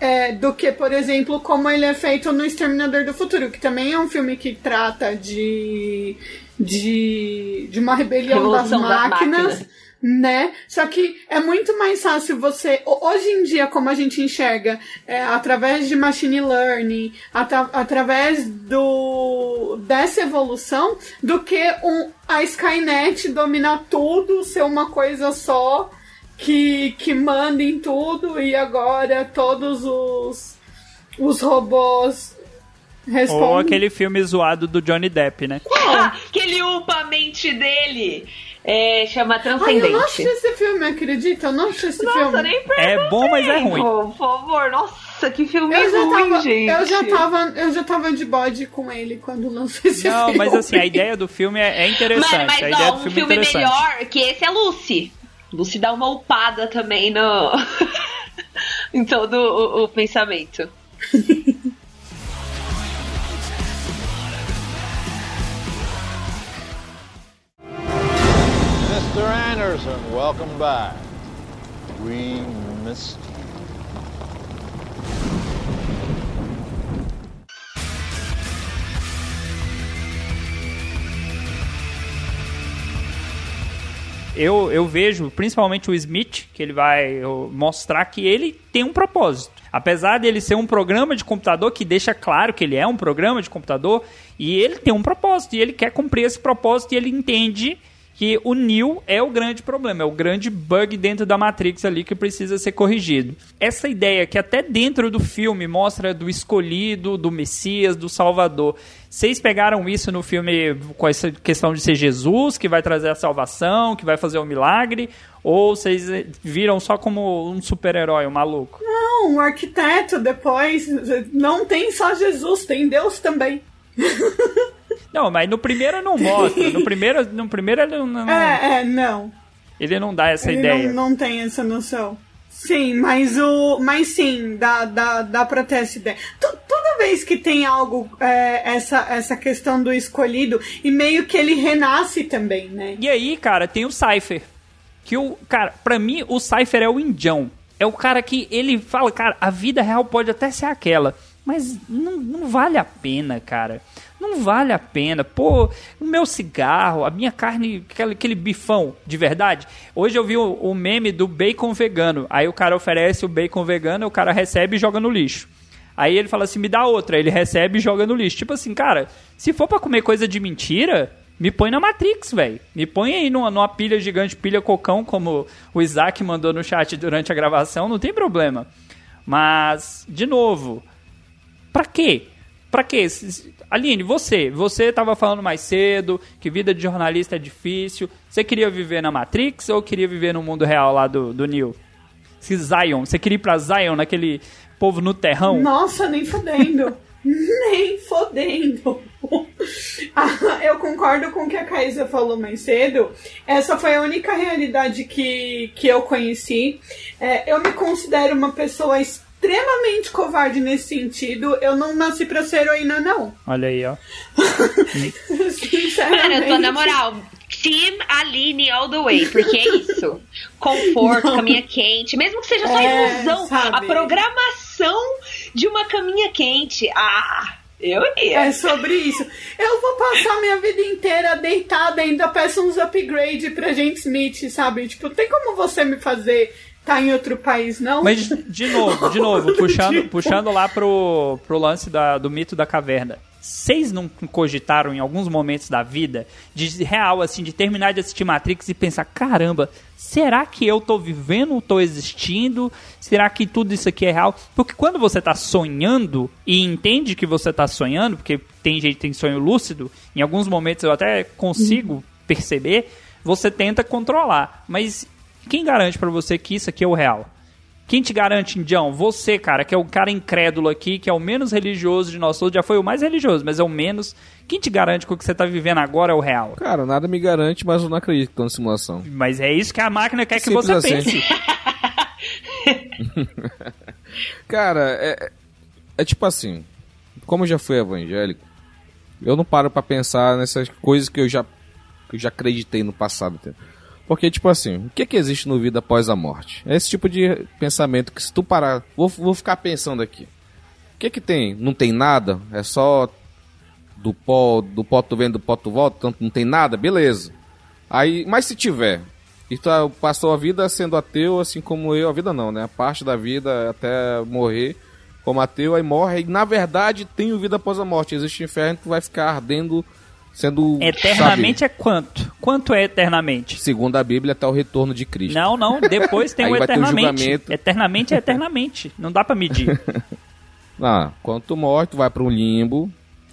é, do que, por exemplo, como ele é feito no Exterminador do Futuro, que também é um filme que trata de, de, de uma rebelião das máquinas, das máquinas, né? Só que é muito mais fácil você. Hoje em dia, como a gente enxerga, é, através de machine learning, atra, através do, dessa evolução, do que um, a Skynet dominar tudo, ser uma coisa só que, que manda em tudo e agora todos os, os robôs respondem. Ou aquele filme zoado do Johnny Depp, né? Ah, que ele upa a mente dele. É, chama Transcendente. Ai, eu não assisti esse filme, acredita? Eu não assisti esse Nossa, filme. Nem é bom, mas é ruim. Por favor, nossa, que filme eu ruim, tava, gente. Eu já, tava, eu já tava de bode com ele quando lançou esse não, filme. Não, mas assim, a ideia do filme é, é interessante. Mas, mas a ideia ó, do um filme, filme é melhor que esse é Lucy. Lucy dá uma upada também no. (laughs) em todo o, o pensamento. (laughs) Mr. Anderson, welcome back. We missed you. eu, eu vejo, principalmente o Smith, que ele vai mostrar que ele tem um propósito. Apesar dele ser um programa de computador que deixa claro que ele é um programa de computador, e ele tem um propósito, e ele quer cumprir esse propósito, e ele entende que o Neo é o grande problema, é o grande bug dentro da Matrix ali que precisa ser corrigido. Essa ideia que até dentro do filme mostra do escolhido, do Messias, do Salvador. Vocês pegaram isso no filme com essa questão de ser Jesus que vai trazer a salvação, que vai fazer o um milagre? Ou vocês viram só como um super-herói, um maluco? Não, um arquiteto depois. Não tem só Jesus, tem Deus também. (laughs) Não, mas no primeiro não mostra. No (laughs) primeiro, no primeiro ele não. É, é, não. Ele não dá essa ele ideia. Não, não tem essa noção. Sim, mas o. Mas sim, dá, dá, dá pra ter essa ideia. T toda vez que tem algo, é, essa, essa questão do escolhido, e meio que ele renasce também, né? E aí, cara, tem o Cypher. Que o. Cara, pra mim, o Cypher é o indião. É o cara que ele fala, cara, a vida real pode até ser aquela. Mas não, não vale a pena, cara. Não vale a pena. Pô, o meu cigarro, a minha carne, aquele, aquele bifão de verdade. Hoje eu vi o, o, meme do bacon vegano. Aí o cara oferece o bacon vegano, o cara recebe e joga no lixo. Aí ele fala assim: me dá outra. Ele recebe e joga no lixo. Tipo assim, cara, se for para comer coisa de mentira, me põe na Matrix, velho. Me põe aí numa, numa, pilha gigante, pilha cocão, como o Isaac mandou no chat durante a gravação, não tem problema. Mas, de novo, pra quê? Pra quê? Aline, você, você estava falando mais cedo que vida de jornalista é difícil. Você queria viver na Matrix ou queria viver no mundo real lá do, do Neo? Zion, você queria ir pra Zion, naquele povo no terrão? Nossa, nem fodendo. (laughs) nem fodendo. ah, eu concordo com o que a Caísa falou mais cedo. Essa foi a única realidade que, que eu conheci. É, eu me considero uma pessoa extremamente covarde nesse sentido. Eu não nasci pra ser heroína, não. Olha aí, ó. Sinceramente. Mano, eu tô na moral. Team Aline all the way, porque é isso. Conforto, não. caminha quente, mesmo que seja só É, ilusão, sabe? a programação de uma caminha quente. Ah, eu ia. É sobre isso. Eu vou passar minha vida inteira deitada, ainda peço uns upgrade pra gente Smith, sabe? Tipo, tem como você me fazer tá em outro país, não? Mas, de novo, de novo, do (laughs) puxando, tipo. puxando lá pro, pro lance da, do mito da caverna. Vocês não cogitaram em alguns momentos da vida, de real, assim, de terminar de assistir Matrix e pensar, caramba, será que eu tô vivendo, tô existindo? Será que tudo isso aqui é real? Porque quando você tá sonhando e entende que você tá sonhando, porque tem gente que tem sonho lúcido, em alguns momentos eu até consigo perceber, você tenta controlar. Mas quem garante para você que isso aqui é o real? Quem te garante, Indião? Você, cara, que é o cara incrédulo aqui, que é o menos religioso de nós todos, já foi o mais religioso, mas é o menos. Quem te garante que o que você tá vivendo agora é o real? Cara, nada me garante, mas eu não acredito que tô na simulação. Mas é isso que a máquina quer que Simples você assim. pense. (laughs) Cara, é, é tipo assim, como eu já fui evangélico, eu não paro pra pensar nessas coisas que eu já, que eu já acreditei no passado. entendeu? Porque, tipo assim, o que que existe no vida após a morte? É esse tipo de pensamento que se tu parar... Vou, vou ficar pensando aqui. O que que tem? Não tem nada? É só do pó, do pó tu vem, do pó tu volta, tanto não tem nada? Beleza. Aí, mas se tiver, e tu passou a vida sendo ateu, assim como eu, a vida não, né? A parte da vida até morrer como ateu, aí morre, e na verdade tem o vida após a morte. Existe inferno, tu vai ficar ardendo, sendo. Eternamente é quanto? Quanto é eternamente? segundo a Bíblia, até o retorno de Cristo. Não, não, depois tem (laughs) o eternamente. eternamente é eternamente. Não dá pra medir. (laughs) Ah, morre, tu vai para um limbo,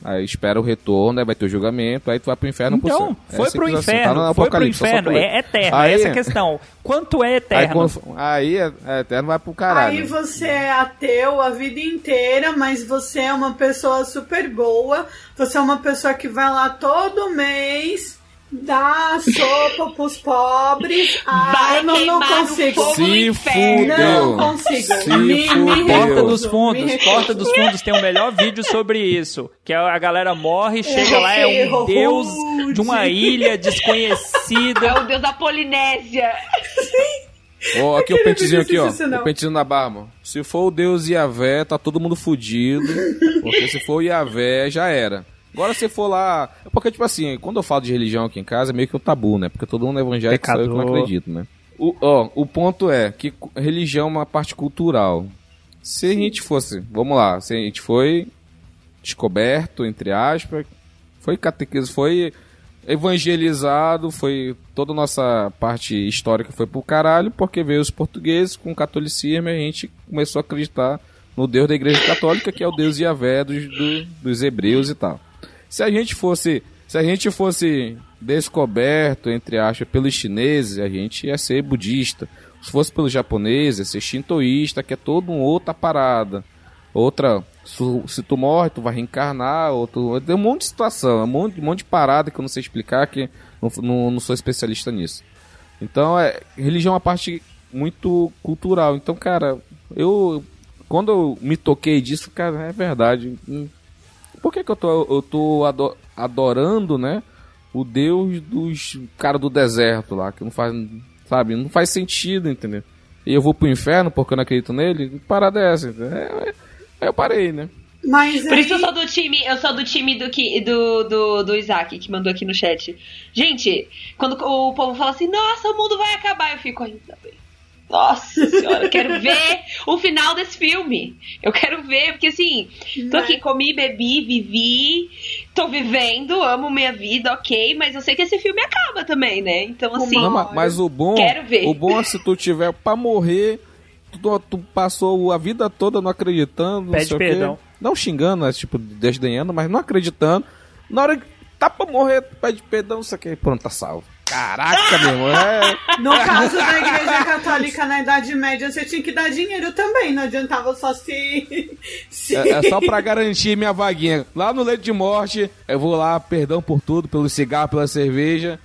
aí espera o retorno, aí vai ter o julgamento, aí tu vai pro inferno pro Então, céu. É foi pro assim, tá inferno, no foi pro inferno. É eterno, Aí- essa é a questão. Quanto é Aí, eterno? quando, aí é, é eterno, vai pro caralho. Aí você é ateu a vida inteira, mas você é uma pessoa super boa. Você é uma pessoa que vai lá todo mês dar sopa pros pobres. (laughs) Ah, não, não consigo. Se fudeu. Não consigo. Se Me- fudeu. Porta dos Fundos. Porta dos Fundos tem o melhor vídeo sobre isso. Que é a galera morre, chega lá, é um deus de uma ilha (laughs) É desconhecida. o deus da Polinésia. Ó, aqui o pentezinho aqui, ó. O pentezinho na barba. Se for o Deus Iavé, tá todo mundo fudido. Porque se for o Iavé, já era. Agora se for lá. É porque, tipo assim, quando eu falo de religião aqui em casa, é meio que um tabu, né? Porque todo mundo é evangélico, só eu que não acredito, né? O, ó, o ponto é que religião é uma parte cultural. Se a gente fosse, vamos lá, se a gente foi descoberto, entre aspas, foi catequizado, foi evangelizado, foi toda a nossa parte histórica foi pro caralho, porque veio os portugueses com o catolicismo e a gente começou a acreditar no Deus da Igreja Católica, que é o Deus Yahvé dos, do- dos hebreus e tal. Se a gente fosse, se a gente fosse descoberto, entre aspas, pelos chineses, a gente ia ser budista. Se fosse pelos japoneses, ia ser shintoísta, que é toda uma outra parada. Outra, se, tu morre, tu vai reencarnar, outro, tem um monte de situação, um monte, um monte de parada que eu não sei explicar, que não, não, não sou especialista nisso. Então, é, religião é uma parte muito cultural. Então, cara, eu quando eu me toquei disso, cara, é verdade. Por que, que eu tô, eu tô ado- adorando, né? O Deus dos cara do deserto lá, que não faz, sabe, não faz sentido, entendeu? E eu vou pro inferno porque eu não acredito nele? Parada é essa? entendeu? É, é, aí eu parei, né? Mas Por isso eu aí- sou do time, eu sou do time do, que, do, do, do Isaac, que mandou aqui no chat. Gente, quando o povo fala assim, nossa, o mundo vai acabar, eu fico ainda bem. Nossa senhora, eu quero (laughs) ver o final desse filme. Eu quero ver, porque assim, tô aqui, comi, bebi, vivi, tô vivendo, amo minha vida, ok, mas eu sei que esse filme acaba também, né? Então, assim, Não, ma- mas o bom, Quero ver. o bom é se tu tiver pra morrer, tu, tu passou a vida toda não acreditando, não Pede sei o quê. perdão. Não xingando, né, tipo, desdenhando, mas não acreditando. Na hora que tá pra morrer, tu pede perdão, não sei o que, pronto, tá salvo. Caraca, meu irmão, é... No caso da Igreja Católica na Idade Média, você tinha que dar dinheiro também, não adiantava só se. se... É, é só pra garantir minha vaguinha. Lá no leito de morte, eu vou lá, perdão por tudo, pelo cigarro, pela cerveja.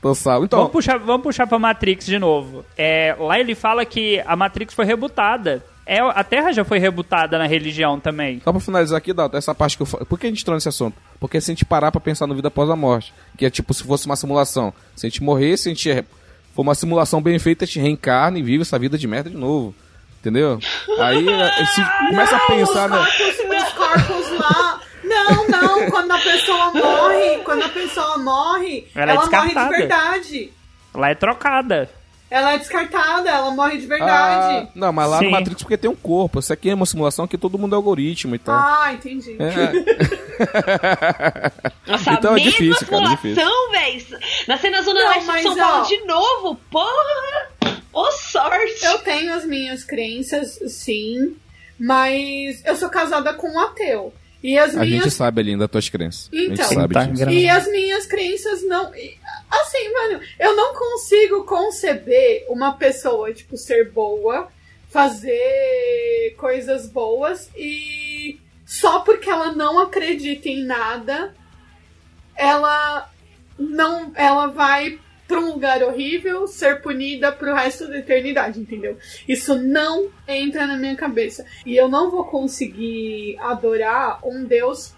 Tô salvo. Então, Vamos puxar, vamos puxar pra Matrix de novo. É, lá ele fala que a Matrix foi rebutada. É, a Terra já foi rebutada na religião também. Só pra finalizar aqui, Dalton, essa parte que eu falo. Por que a gente entrou nesse assunto? Porque se a gente parar pra pensar no vida após a morte, que é tipo se fosse uma simulação. Se a gente morrer, se a gente é- for uma simulação bem feita, a gente reencarna e vive essa vida de merda de novo. Entendeu? Aí é, se (laughs) começa a pensar, os né? corpos, os corpos lá. Não, não, quando a pessoa morre, quando a pessoa morre, Ela é ela, morre de descartada. verdade. Lá é trocada. Ela é descartada, ela morre de Ah, verdade. não, mas lá Sim. no Matrix porque tem um corpo. Isso aqui é uma simulação que todo mundo é algoritmo e tal. Ah, entendi. É. (laughs) Nossa, Então é mesma difícil, cara, é simulação, velho. Nascer na Zona Não, Leste de São Paulo ó. de novo, porra! Ô sorte! Eu tenho as minhas crenças, sim, mas eu sou casada com um ateu. E as A minhas gente sabe ali das tuas crenças. a Então. gente sabe Tá E as minhas crenças não. Assim, mano, eu não consigo conceber uma pessoa, tipo, ser boa, fazer coisas boas e só porque ela não acredita em nada, ela não, ela vai para um lugar horrível ser punida pro resto da eternidade, entendeu? Isso não entra na minha cabeça. E eu não vou conseguir adorar um Deus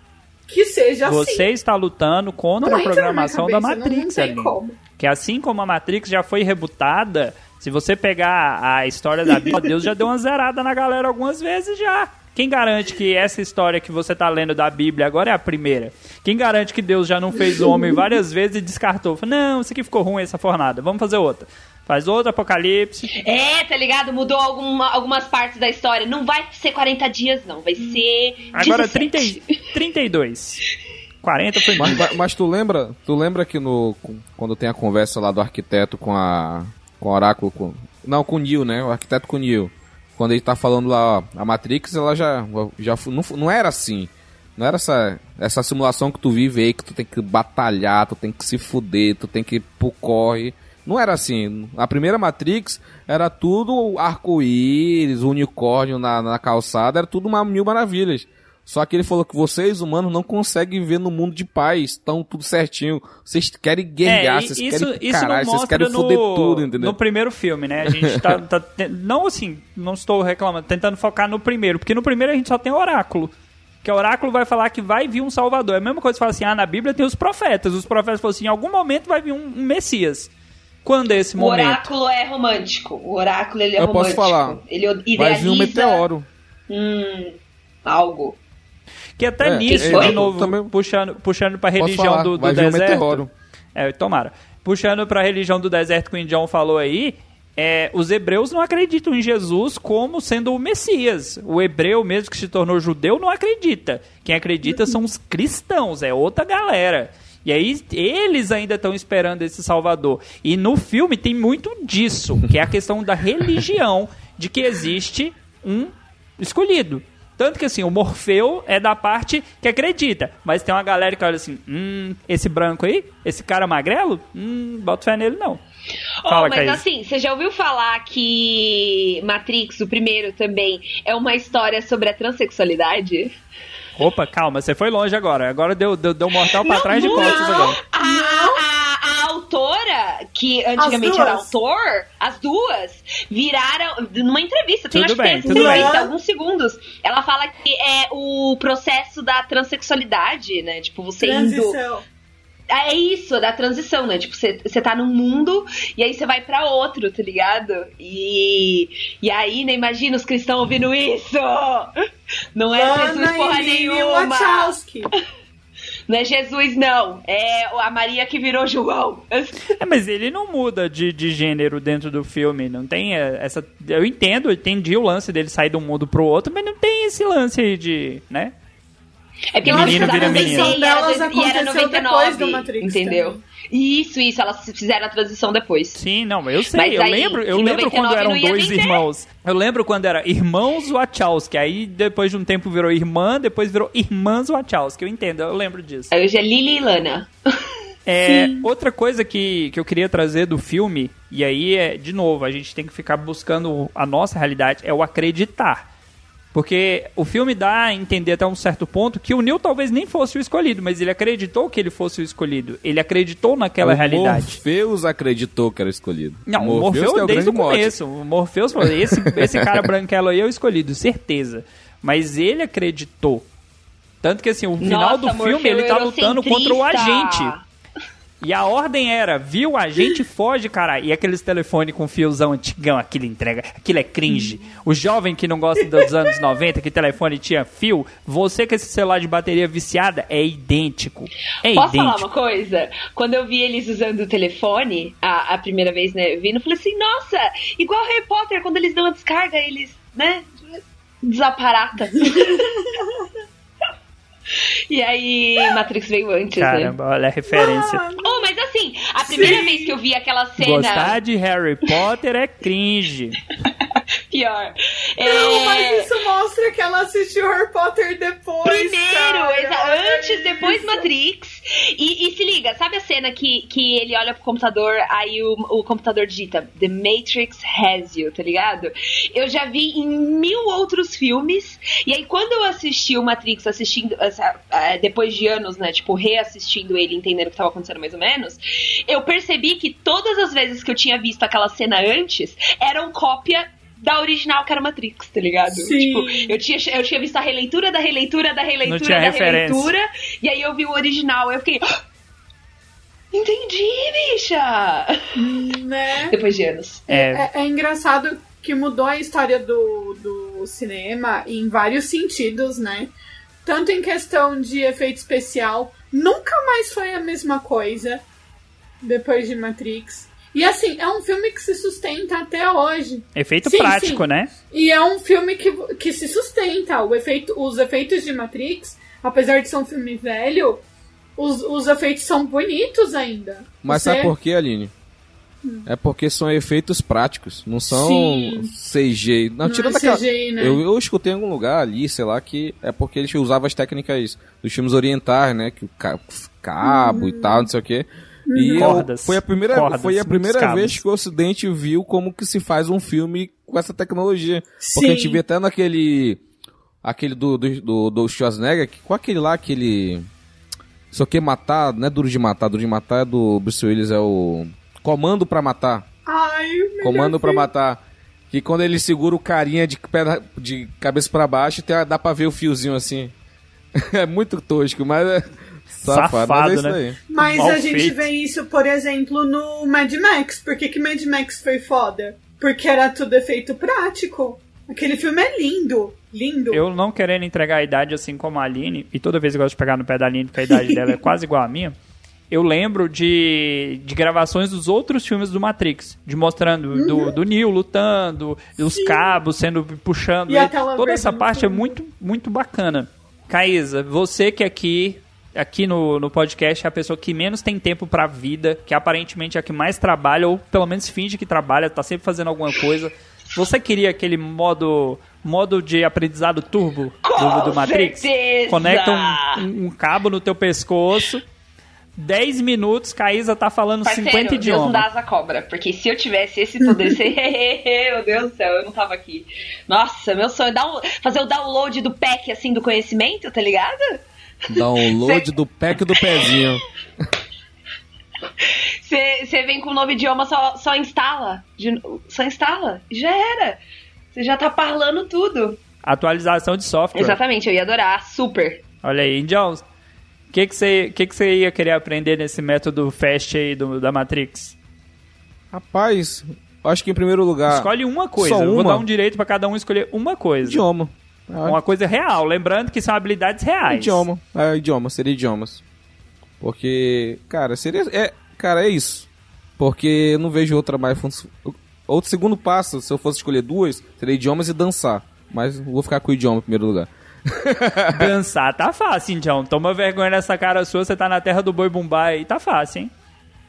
que seja Você assim. está lutando contra Não a programação da cabeça, não- Matrix não tem ali. como. Que assim como a Matrix já foi rebutada, se você pegar a história da Bíblia, Deus já deu uma zerada na galera algumas vezes já. Quem garante que essa história que você tá lendo da Bíblia agora é a primeira? Quem garante que Deus já não fez o homem várias (laughs) vezes e descartou? Não, isso aqui ficou ruim, essa fornada. Vamos fazer outra. Faz outro apocalipse. É, tá ligado? Mudou alguma- algumas partes da história. Não vai ser 40 dias, não. Vai ser. Agora 17. 30, e- 32. 40 foi Mas, muito. mas- mas tu lembra, tu lembra que no quando tem a conversa lá do arquiteto com a com o oráculo com não com o Neil, né? O arquiteto com o Neil. Quando ele tá falando lá, ó, a Matrix, ela já já não, não era assim. Não era essa essa simulação que tu vive aí que tu tem que batalhar, tu tem que se fuder, tu tem que ir pro corre. Não era assim. A primeira Matrix era tudo arco-íris, unicórnio na, na calçada, era tudo uma mil maravilhas. Só que ele falou que vocês, humanos, não conseguem viver no mundo de paz. Estão tudo certinho. Vocês querem guerrear, É, vocês isso, querem isso caralho, vocês querem no, foder tudo, entendeu? no primeiro filme, né? A gente tá, (laughs) tá te- não assim, não estou reclamando, tentando focar no primeiro, porque no primeiro a gente só tem oráculo. Que o oráculo vai falar que vai vir um salvador. É a mesma coisa que fala assim, ah, na Bíblia tem os profetas. Os profetas falam assim, em algum momento vai vir um, um Messias. Quando é esse O momento? oráculo é romântico. O oráculo ele é Eu posso romântico. falar. Ele idealiza Vai vir um meteoro. Hum, algo. Que até É, nisso, foi? de novo, Também- puxando, puxando pra religião falar, do, do um deserto. É, tomara. Puxando pra religião do deserto que o Indião falou aí, é, os hebreus não acreditam em Jesus como sendo o Messias. O hebreu mesmo que se tornou judeu não acredita. Quem acredita são os cristãos, é outra galera. E aí eles ainda estão esperando esse Salvador. E no filme tem muito disso, que é a questão da (laughs) religião, de que existe um escolhido. Tanto que assim, o Morfeu é da parte que acredita. Mas tem uma galera que olha assim: hum, esse branco aí, esse cara magrelo, hum, bota fé nele não. Oh, Fala, mas Thaís. assim, você já ouviu falar que Matrix, o primeiro também, é uma história sobre a transexualidade? Opa, calma, você foi longe agora. Agora deu, deu, deu mortal pra trás de não. costas agora. A, a- a autora, que antigamente era autor, as duas viraram. Numa entrevista, tem Tudo acho bem, que tudo tem bem. entrevista, alguns segundos. Ela fala que é o processo da transexualidade, né? Tipo, você indo. Transição. É isso, da transição, né? Tipo, você você tá num mundo e aí você vai pra outro, tá ligado? E, e aí, né? Imagina os cristãos ouvindo isso! Não é Jesus Ana porra e Lili nenhuma! Wachowski. Não é Jesus, não. É a Maria que virou João. (laughs) É, mas ele não muda de, de gênero dentro do filme. Não tem é, essa. Eu entendo, eu entendi o lance dele sair de um mundo pro outro, mas não tem esse lance aí de. né? É porque Eu ela acho que a fizeram transição e era, delas e era aconteceu 99, depois do Matrix entendeu? também. Isso, isso, elas fizeram a transição depois. Sim, não, eu sei. Mas eu aí, lembro, eu em lembro 99 quando eram dois irmãos. Eu lembro quando era irmãos Wachowski. Aí depois de um tempo virou irmã, depois virou irmãs Wachowski. Eu entendo, eu lembro disso. Aí hoje é Lily e Lana. (laughs) É, outra coisa que, que eu queria trazer do filme, e aí é, de novo, a gente tem que ficar buscando a nossa realidade, é o acreditar. Porque o filme dá a entender até um certo ponto que o Neil talvez nem fosse o escolhido, mas ele acreditou que ele fosse o escolhido. Ele acreditou naquela o realidade. Morpheus acreditou que era escolhido. Não, o Morpheus, é o desde o começo. O Morpheus falou: esse, esse cara (laughs) branquelo aí é o escolhido, certeza. Mas ele acreditou. Tanto que assim, o final Nossa, do filme ele tá lutando contra o agente. E a ordem era, viu, a gente (laughs) foge, cara. E aqueles telefones com fiozão antigão, aquilo entrega, aquilo é cringe. (laughs) O jovem que não gosta dos anos 90, que telefone tinha fio, você com esse celular de bateria viciada é idêntico. É Posso falar idêntico. uma coisa? Quando eu vi eles usando o telefone, a, a primeira vez, né, vindo, eu falei assim, nossa, igual Harry Potter, quando eles dão a descarga, eles, né, desaparata. (laughs) e aí, Matrix veio antes, né? Caramba, olha a referência. Oh, mas assim, a primeira vez que eu vi aquela cena... Gostar de Harry Potter é cringe. (laughs) Pior. Não, É, mas isso mostra que ela assistiu Harry Potter depois. Primeiro, exa- antes, depois isso. Matrix. E, e se liga, sabe a cena que, que ele olha pro computador, aí o, o computador digita The Matrix has you, tá ligado? Eu já vi em mil outros filmes. E aí, quando eu assisti o Matrix, assistindo, eh, depois de anos, né? Tipo, reassistindo ele, entendendo o que tava acontecendo mais ou menos, eu percebi que todas as vezes que eu tinha visto aquela cena antes, eram cópia da original que era Matrix, tá ligado? Sim. Tipo, eu tinha, eu tinha visto a releitura da releitura da releitura da referência. releitura, e aí eu vi o original, eu fiquei. "Ah, Entendi, bicha! Né? Depois de anos. É, É, é engraçado que mudou a história do, do cinema em vários sentidos, né? Tanto em questão de efeito especial, nunca mais foi a mesma coisa depois de Matrix. E assim, é um filme que se sustenta até hoje. efeito Sim, prático, sim. né? E é um filme que, que se sustenta. O efeito, os efeitos de Matrix, apesar de ser um filme velho, os, os efeitos são bonitos ainda. Mas Você- sabe por quê, Aline? É porque são efeitos práticos, não são Sim. CG. Não, Não tirando é aquela. CGI, né? Eu, eu escutei em algum lugar ali, sei lá, que é porque eles usavam as técnicas dos filmes orientais, né? Que o ca- cabo e tal, não sei o quê. E eu- Cordas. foi a primeira, Cordas, foi a primeira vez que o Ocidente viu como que se faz um filme com essa tecnologia. Porque a gente Sim. vê até naquele. Aquele do, do, do, do Schwarzenegger, que, com aquele lá, aquele. Só que matar, não é duro de matar, duro de matar é do Bruce Willis, é o. Comando pra matar. Ai, Comando pra filho. matar. Que quando ele segura o carinha de, perna, de cabeça pra baixo, tem, dá pra ver o fiozinho assim. (laughs) é muito tosco, mas é safado. mas é Safado, né? Mas Mal a gente feito. vê isso, por exemplo, no Mad Max. Por que, que Mad Max foi foda? Porque era tudo efeito prático. Aquele filme é lindo. Lindo. Eu não querendo entregar a idade assim como a Aline, e toda vez eu gosto de pegar no pé da Aline, porque a idade dela é (laughs) quase igual à minha. Eu lembro de, de gravações dos outros filmes do Matrix, de mostrando Uhum. do, do Neo lutando, os cabos sendo puxando. E ele. Toda essa parte é muito, muito bacana. Caísa, você que aqui aqui no, no podcast é a pessoa que menos tem tempo pra vida, que aparentemente é a que mais trabalha, ou pelo menos finge que trabalha, tá sempre fazendo alguma coisa. Você queria aquele modo modo de aprendizado turbo do, do Matrix? certeza! Conecta um, um- um cabo no teu pescoço. 10 minutos, Caísa tá falando Parceiro, 50 Deus não dá idiomas. asa cobra. Porque se eu tivesse esse poder, você... (laughs) meu Deus do céu, eu não tava aqui. Nossa, meu sonho é fazer o download do pack, assim, do conhecimento, tá ligado? Download Cê- do pack do pezinho. Você vem com um novo idioma, só, só instala. De- só instala. Já era. Você já tá parlando tudo. Atualização de software. Exatamente, eu ia adorar. Super. Olha aí, Indião. O que que você que que você ia querer aprender nesse método fast aí do, da Matrix? Rapaz, acho que em primeiro lugar. Escolhe uma coisa. só Eu vou uma? dar um direito pra cada um escolher uma coisa. Idioma. Uma coisa real. Lembrando que são habilidades reais. Idioma. É, idioma, seria idiomas. Porque, cara, seria. É, cara, é isso. Porque eu não vejo outra mais. Outro segundo passo, se eu fosse escolher duas, seria idiomas e dançar. Mas vou ficar com o idioma em primeiro lugar. Dançar (laughs) tá fácil, Indião. Toma vergonha nessa cara sua. Você tá na terra do boi bumbá aí. Tá fácil, hein?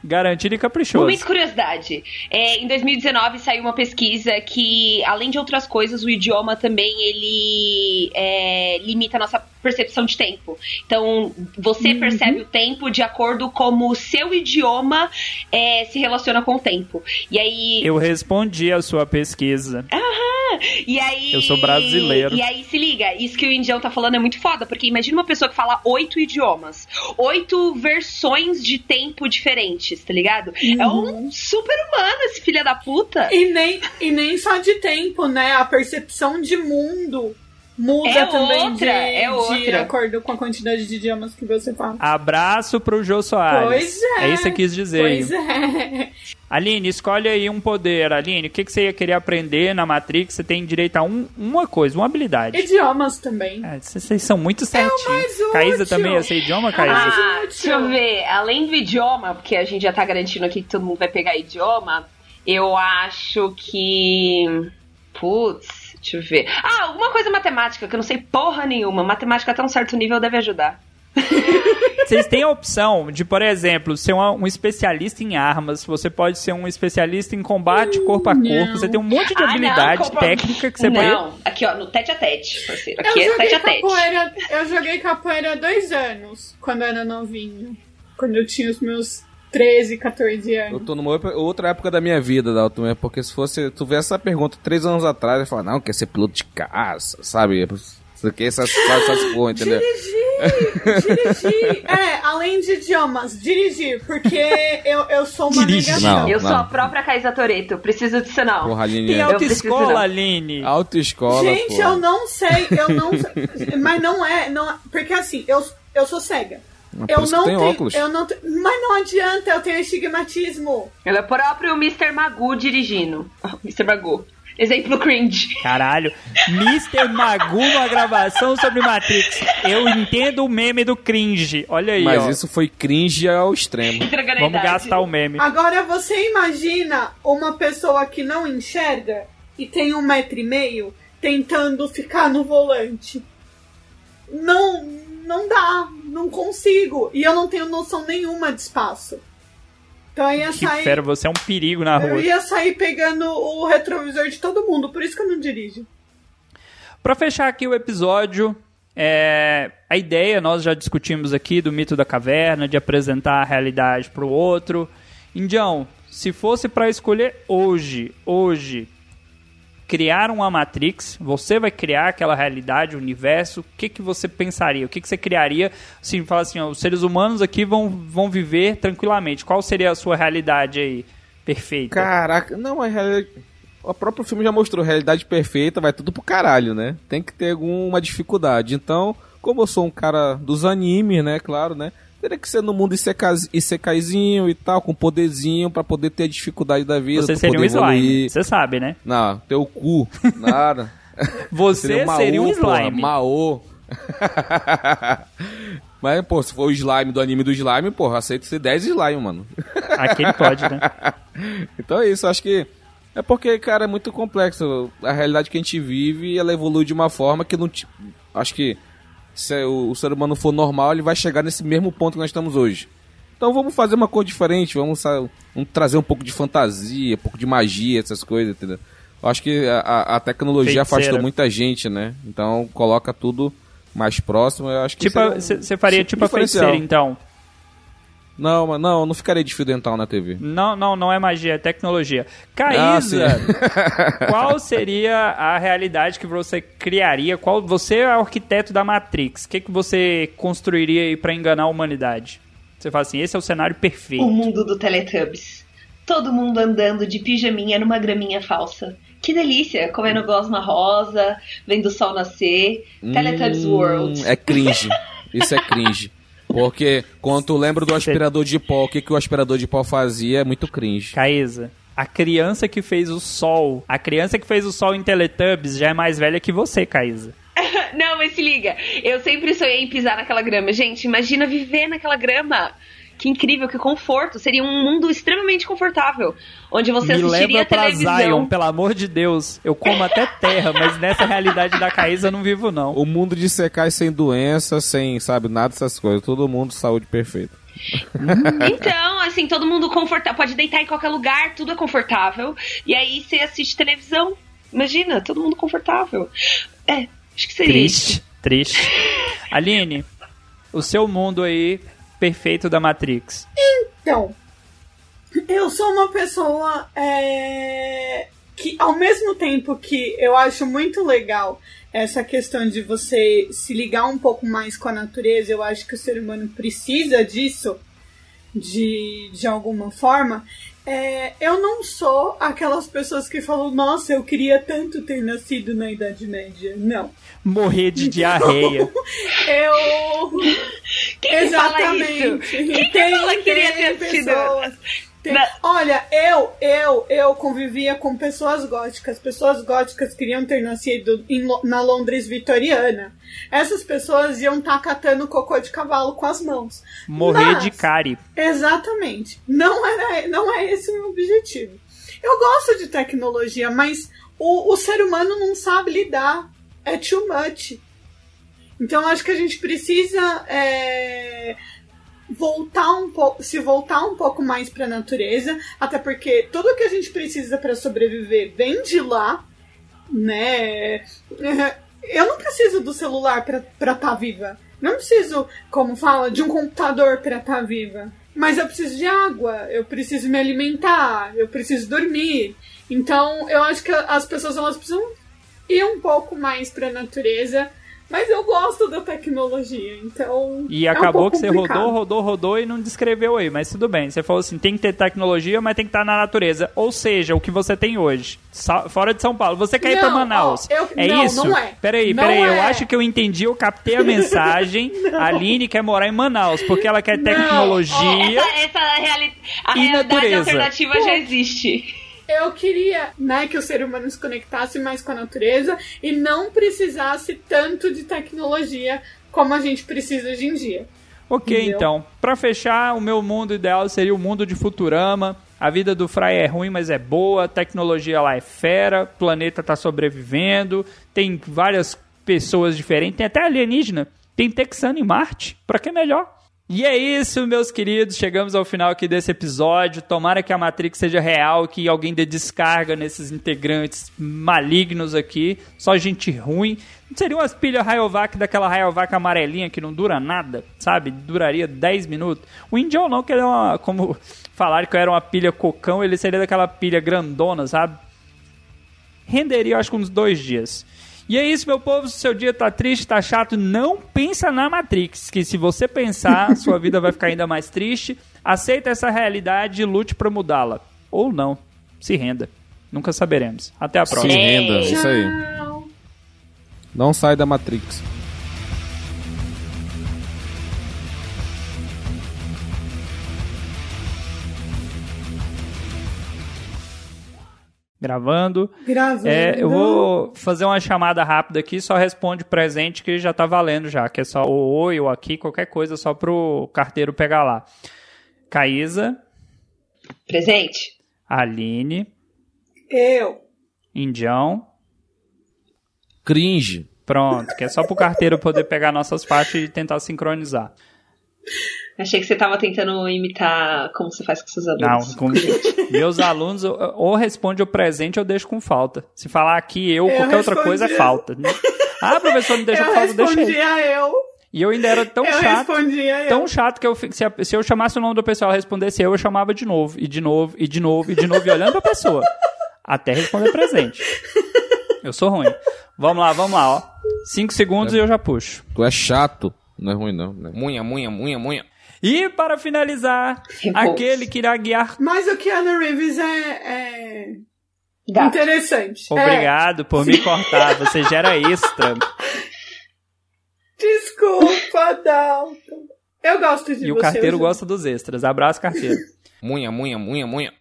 Garantido e caprichoso. Momento curiosidade. É, em 2019 saiu uma pesquisa que, além de outras coisas, o idioma também ele é, limita a nossa percepção de tempo. Então, você percebe o tempo de acordo como o seu idioma é, se relaciona com o tempo. E aí. Eu respondi a sua pesquisa. E aí. Eu sou brasileiro. E aí, se liga, isso que o Indião tá falando é muito foda, porque imagina uma pessoa que fala oito idiomas, oito versões de tempo diferentes, tá ligado? É um super humano esse filho da puta. E nem, e nem só de tempo, né? A percepção de mundo muda É também outra, de, é de outra. acordo com a quantidade de idiomas que você fala. Abraço pro Jô Soares. Pois é. É isso que eu quis dizer. Pois é. (laughs) Aline, escolhe aí um poder. Aline, o que, que você ia querer aprender na Matrix? Você tem direito a um- uma coisa, uma habilidade. Idiomas também. É, Vocês são muito certinhos. mais útil. Caísa também ia ser idioma, Caísa? Ah, deixa eu ver. Além do idioma, porque a gente já tá garantindo aqui que todo mundo vai pegar idioma, eu acho que. Putz, deixa eu ver. Ah, alguma coisa matemática, que eu não sei porra nenhuma. Matemática até um certo nível deve ajudar. (laughs) Vocês têm a opção de, por exemplo, ser uma- um especialista em armas, você pode ser um especialista em combate corpo a corpo, não. você tem um monte de Ah, não, habilidade compra- técnica que você pode. Não, aqui ó, no tete a tete, parceiro. Eu Aqui é joguei, tete a tete. capoeira, eu joguei capoeira há dois anos, quando eu era novinho. Quando eu tinha os meus 13, 14 Eu anos. tô numa outra- época da minha vida, Dalton, é porque se fosse. Tu vê essa pergunta três anos atrás, eu ia falar, não, quer ser piloto de caça, sabe? Isso aqui, essas, essas porra, entendeu? Dirigir, dirigir. (laughs) É, além de idiomas, dirigir, porque eu, eu sou uma Dirigir. negação. Não. Eu sou a própria Caísa Toreto, preciso disso não. Porra, Aline. Tem Eu autoescola. Aline. Autoescola, Gente, porra. eu não sei, eu não sei. Mas não é, não é- Porque assim, eu, eu sou cega. Mas Eu não tem tenho. óculos. Eu não te- mas não adianta, eu tenho estigmatismo. Ele é o próprio Mr. Magoo dirigindo. (laughs) Mr. Magoo. Exemplo cringe. Caralho. Mr. Magu numa gravação sobre Matrix. Eu entendo o meme do cringe. Olha aí, Mas ó. isso foi cringe ao extremo. Vamos gastar o meme. Agora você imagina uma pessoa que não enxerga e tem um metro e meio tentando ficar no volante. Não, não dá, não consigo. E eu não tenho noção nenhuma de espaço. Então eu ia Que sair. fera, você é um perigo na Eu rua. ia sair pegando o retrovisor de todo mundo, por isso que eu não dirijo. Pra fechar aqui o episódio, é, a ideia, nós já discutimos aqui do mito da caverna, de apresentar a realidade pro outro. Indião, se fosse pra escolher hoje, hoje, criar uma Matrix, você vai criar aquela realidade, o universo, o que, que você pensaria? O que, que você criaria? Assim, fala assim, ó, os seres humanos aqui vão, vão viver tranquilamente. Qual seria a sua realidade aí perfeita? Caraca, não, a realidade. O próprio filme já mostrou realidade perfeita, vai tudo pro caralho, né? Tem que ter alguma dificuldade. Então, como eu sou um cara dos animes, né? Claro, né? Teria que ser no mundo isekaizinho e tal, com poderzinho, pra poder ter a dificuldade da vida. você seria um slime, você sabe, né? Não, teu cu, nada. (laughs) Você seria, um porra, slime. Maô. (laughs) Mas, pô, se for o slime do anime do slime, porra, aceito ser 10 slime, mano. (laughs) Aquele pode, né? Então é isso, acho que é porque, cara, é muito complexo. A realidade que a gente vive, ela evolui de uma forma que não. Acho que se o, o ser humano for normal, ele vai chegar nesse mesmo ponto que nós estamos hoje. Então vamos fazer uma coisa diferente, vamos, vamos trazer um pouco de fantasia, um pouco de magia, essas coisas, entendeu? Eu acho que a, a- tecnologia Feiticeira. afastou muita gente, né? Então coloca tudo mais próximo. Eu acho que Tipo, você faria tipo a feiticeira, então. Não, mas não, não ficaria de fio dental na TV. Não, não, não é magia, é tecnologia. Ah, Caísa, sim. (laughs) (laughs) qual seria a realidade que você criaria? Qual Você é o arquiteto da Matrix. O que, que você construiria aí pra enganar a humanidade? Você fala assim, esse é o cenário perfeito. O mundo do Teletubbies. Todo mundo andando de pijaminha numa graminha falsa. Que delícia, comendo gosma rosa, vendo o sol nascer. Teletubbies Hum, World. É cringe. (laughs) Isso é cringe. Porque quando tu lembra do aspirador de pó, o que, que o aspirador de pó fazia é muito cringe. Caísa, a criança que fez o sol, a criança que fez o sol em Teletubbies já é mais velha que você, Caísa. (laughs) Não, mas se liga. Eu sempre sonhei em pisar naquela grama. Gente, imagina viver naquela grama. Que incrível, que conforto. Seria um mundo extremamente confortável. Onde você Me assistiria leva pra televisão. Zion, pelo amor de Deus. Eu como até terra, mas nessa realidade da Caísa eu não vivo, não. O mundo de secar sem doença, sem, sabe, nada dessas coisas. Todo mundo saúde perfeita. (laughs) Então, assim, todo mundo confortável. Pode deitar em qualquer lugar, tudo é confortável. E aí você assiste televisão. Imagina, todo mundo confortável. É, acho que seria isso. Triste, triste. (laughs) Aline, o seu mundo aí perfeito da Matrix. Então, eu sou uma pessoa é, que, ao mesmo tempo que eu acho muito legal essa questão de você se ligar um pouco mais com a natureza, eu acho que o ser humano precisa disso de, de alguma forma. É, eu não sou aquelas pessoas que falam, nossa, eu queria tanto ter nascido na Idade Média. Não. Morrer de diarreia. (laughs) Eu. Quem que fala isso? Exatamente. Quem que Tem- fala que queria ter sido? Tem- Olha, eu, eu, eu convivia com pessoas góticas. Pessoas góticas queriam ter nascido em na Londres vitoriana. Essas pessoas iam estar catando cocô de cavalo com as mãos. Morrer Mas- de cárie. Exatamente. Não, era, não é esse o meu objetivo. Eu gosto de tecnologia, mas o, o ser humano não sabe lidar. É too much. Então acho que a gente precisa é, voltar um pouco, se voltar um pouco mais para a natureza, até porque tudo que a gente precisa para sobreviver vem de lá, né? (laughs) Eu não preciso do celular para estar tá viva. Não preciso, como fala, de um computador para estar tá viva. Mas eu preciso de água, eu preciso me alimentar, eu preciso dormir. Então, eu acho que as pessoas elas precisam ir um pouco mais para a natureza mas eu gosto da tecnologia, então. E é acabou um que você complicado. rodou, rodou, rodou e não descreveu aí, mas tudo bem. Você falou assim: tem que ter tecnologia, mas tem que estar na natureza. Ou seja, o que você tem hoje. Fora de São Paulo. Você quer não, ir pra Manaus. Ó, eu, é não, isso? Não é. Peraí, não peraí. É. Eu acho que eu entendi, eu captei a (laughs) mensagem. a Aline quer morar em Manaus, porque ela quer tecnologia. Essa, essa reali a E realidade natureza. alternativa já existe. Eu queria, né, que o ser humano se conectasse mais com a natureza e não precisasse tanto de tecnologia como a gente precisa hoje em dia. Ok, Entendeu? então, pra fechar, o meu mundo ideal seria o mundo de Futurama. A vida do Fry é ruim, mas é boa. A tecnologia lá é fera. O planeta tá sobrevivendo. Tem várias pessoas diferentes. Tem até alienígena. Tem texano em Marte. Pra que melhor? E é isso, meus queridos. Chegamos ao final aqui desse episódio. Tomara que a Matrix seja real, que alguém dê descarga nesses integrantes malignos aqui. Só gente ruim. Seria umas pilhas Rayovac daquela Rayovac amarelinha que não dura nada, sabe? Duraria 10 minutos. O Indião não, que ele é uma. Como falaram que eu era uma pilha cocão, ele seria daquela pilha grandona, sabe? Renderia, acho que uns dois dias. E é isso, meu povo. Se seu dia tá triste, tá chato, não pensa na Matrix. Que se você pensar, sua vida vai ficar ainda mais triste. Aceita essa realidade e lute pra mudá-la. Ou não. Se renda. Nunca saberemos. Até a Se próxima. renda, isso aí. Não sai da Matrix. Gravando. Gravando. É, eu vou fazer uma chamada rápida aqui, só responde presente que já tá valendo já, que é só o oi ou aqui, qualquer coisa, só pro carteiro pegar lá. Caísa, Presente. Aline, Eu. Indião, Cringe. pronto, que é só pro carteiro poder pegar nossas faixas e tentar sincronizar. Achei que você tava tentando imitar como você faz com seus Não, alunos. com (laughs) meus alunos ou- ou responde o presente ou deixo com falta. Se falar aqui eu, Eu qualquer outra coisa é falta. Ah, professor, não deixa eu com falta, deixa respondia eu. E eu ainda era tão eu chato. respondia eu. Tão chato que eu, se, a- se eu chamasse o nome do pessoal e respondesse eu, eu chamava de novo, e de novo, e de novo, e de novo, e olhando pra pessoa. Até responder presente. Eu sou ruim. Vamos lá, vamos lá, ó. Cinco segundos e eu já puxo. Tu é chato. Não é ruim, não. né? Munha, munha, munha, munha. E para finalizar, Revolts. aquele que irá guiar. Mas o Keanu Reeves é, é Gato. interessante. É. Obrigado por me cortar, você gera extra. (laughs) Desculpa, Dalton. Eu gosto de E o você. carteiro eu- gosta dos extras. Abraço, carteiro. (laughs) Munha, munha, munha, munha.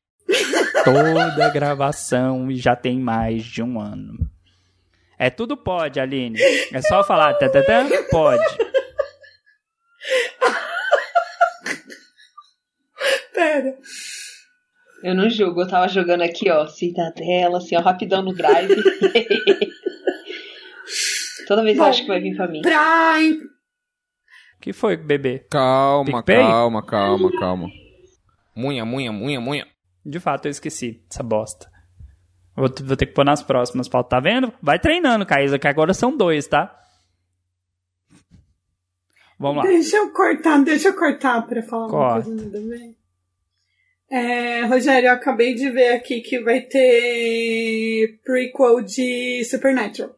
Toda gravação e já tem mais de um ano. É tudo pode, Aline. É só falar, tá, tá, tá, pode. (laughs) Pera. Eu não julgo, eu tava jogando aqui, ó, Cidadela, assim, ó, rapidão no drive. (laughs) Toda vez eu Bom. acho que vai vir pra mim. Pra. que foi, bebê? Calma, PicPay? calma, calma, calma. Munha, munha, munha, munha. De fato, eu esqueci essa bosta. Vou, vou ter que pôr nas próximas pautas. Tá vendo? Vai treinando, Caísa, que agora são dois, tá? Vamos lá. Deixa eu cortar, deixa eu cortar pra falar uma Corta. coisa nada a ver. É, Rogério, eu acabei de ver aqui que vai ter prequel de Supernatural.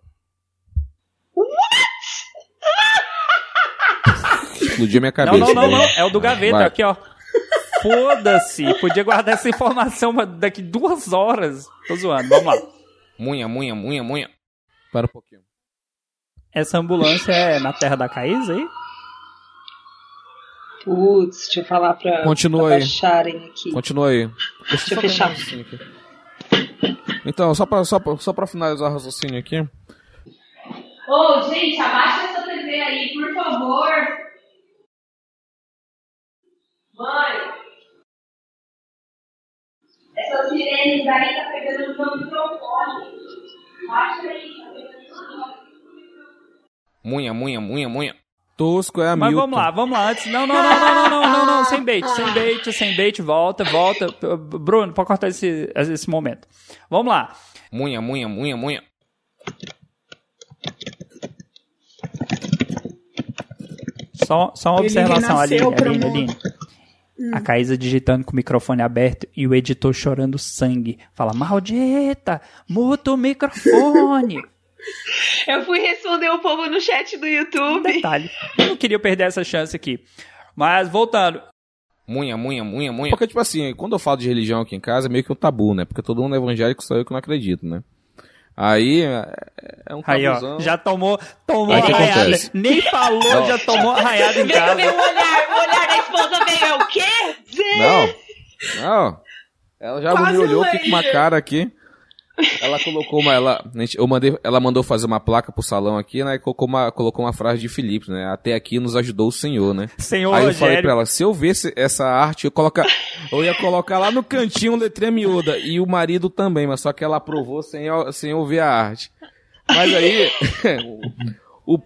Explodiu minha Não, cabeça. não, não, né? não. É o do gaveta, Vai. aqui, ó. Foda-se. Podia guardar essa informação daqui duas horas. Tô zoando. Vamos lá. Munha, munha, munha, munha. Para um pouquinho. Essa ambulância é na terra da Caísa aí? Putz, deixa eu falar pra, Continua pra aí. baixarem aqui. Continua aí. Deixa eu só fechar. Então, só pra, só, pra, só pra finalizar o raciocínio aqui. Ô, gente, abaixa essa TV aí, por favor. Mãe. Essas sirenes aí tá pegando no meu microfone. Baixa aí, tá pegando no meu microfone. Munha, munha, munha, munha. Tosco é a Mas Milton. vamos lá, vamos lá. Antes, não, não, não, não, não, não, não, não, sem bait, sem bait, sem bait, volta, volta. Bruno, pode cortar esse, esse momento. Vamos lá. Munha, munha, munha, munha. Só, só uma Ele observação, Aline, Aline, mundo. Aline. A Caísa digitando com o microfone aberto e o editor chorando sangue. Fala, maldita, muta o microfone. (laughs) Eu fui responder o povo no chat do YouTube. Detalhe. Eu não queria perder essa chance aqui. Mas, voltando. Munha, munha, munha, munha. Porque, tipo assim, quando eu falo de religião aqui em casa, é meio que um tabu, né? Porque todo mundo é evangélico, só eu que não acredito, né? Aí, é, é um Aí, ó, tabuzão. já tomou, tomou Aí, o que raiada. Nem falou, Não. já tomou raiada em Veio casa. meu olhar, o olhar da esposa veio, é o quê? Não, não. Ela já Quase me olhou aqui com uma cara aqui. Ela colocou uma. Ela, gente- eu mandei, ela mandou fazer uma placa pro salão aqui, né? E colocou uma, colocou uma frase de Filipe, né? Até aqui nos ajudou o Senhor, né? Senhor Aí eu falei Rogério. pra ela, se eu visse essa arte, eu, colocar, eu ia colocar lá no cantinho letrinha miúda. E o marido também, mas só que ela aprovou sem, sem eu ver a arte. Mas aí. (laughs) o, o-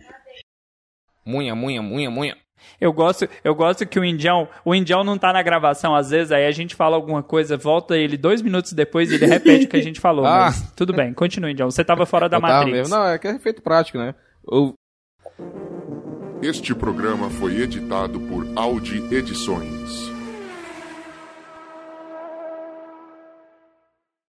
Munha, munha, munha, munha. Eu gosto, eu gosto que o Indião, o Indião não tá na gravação às vezes, aí a gente fala alguma coisa, volta ele dois minutos depois e ele repete o que a gente falou. (laughs) Ah. Mas tudo bem, continua, Indião. Você tava fora da Eu Matrix. mesmo. Não, é que é efeito prático, né? Eu, Este programa foi editado por Audi Edições.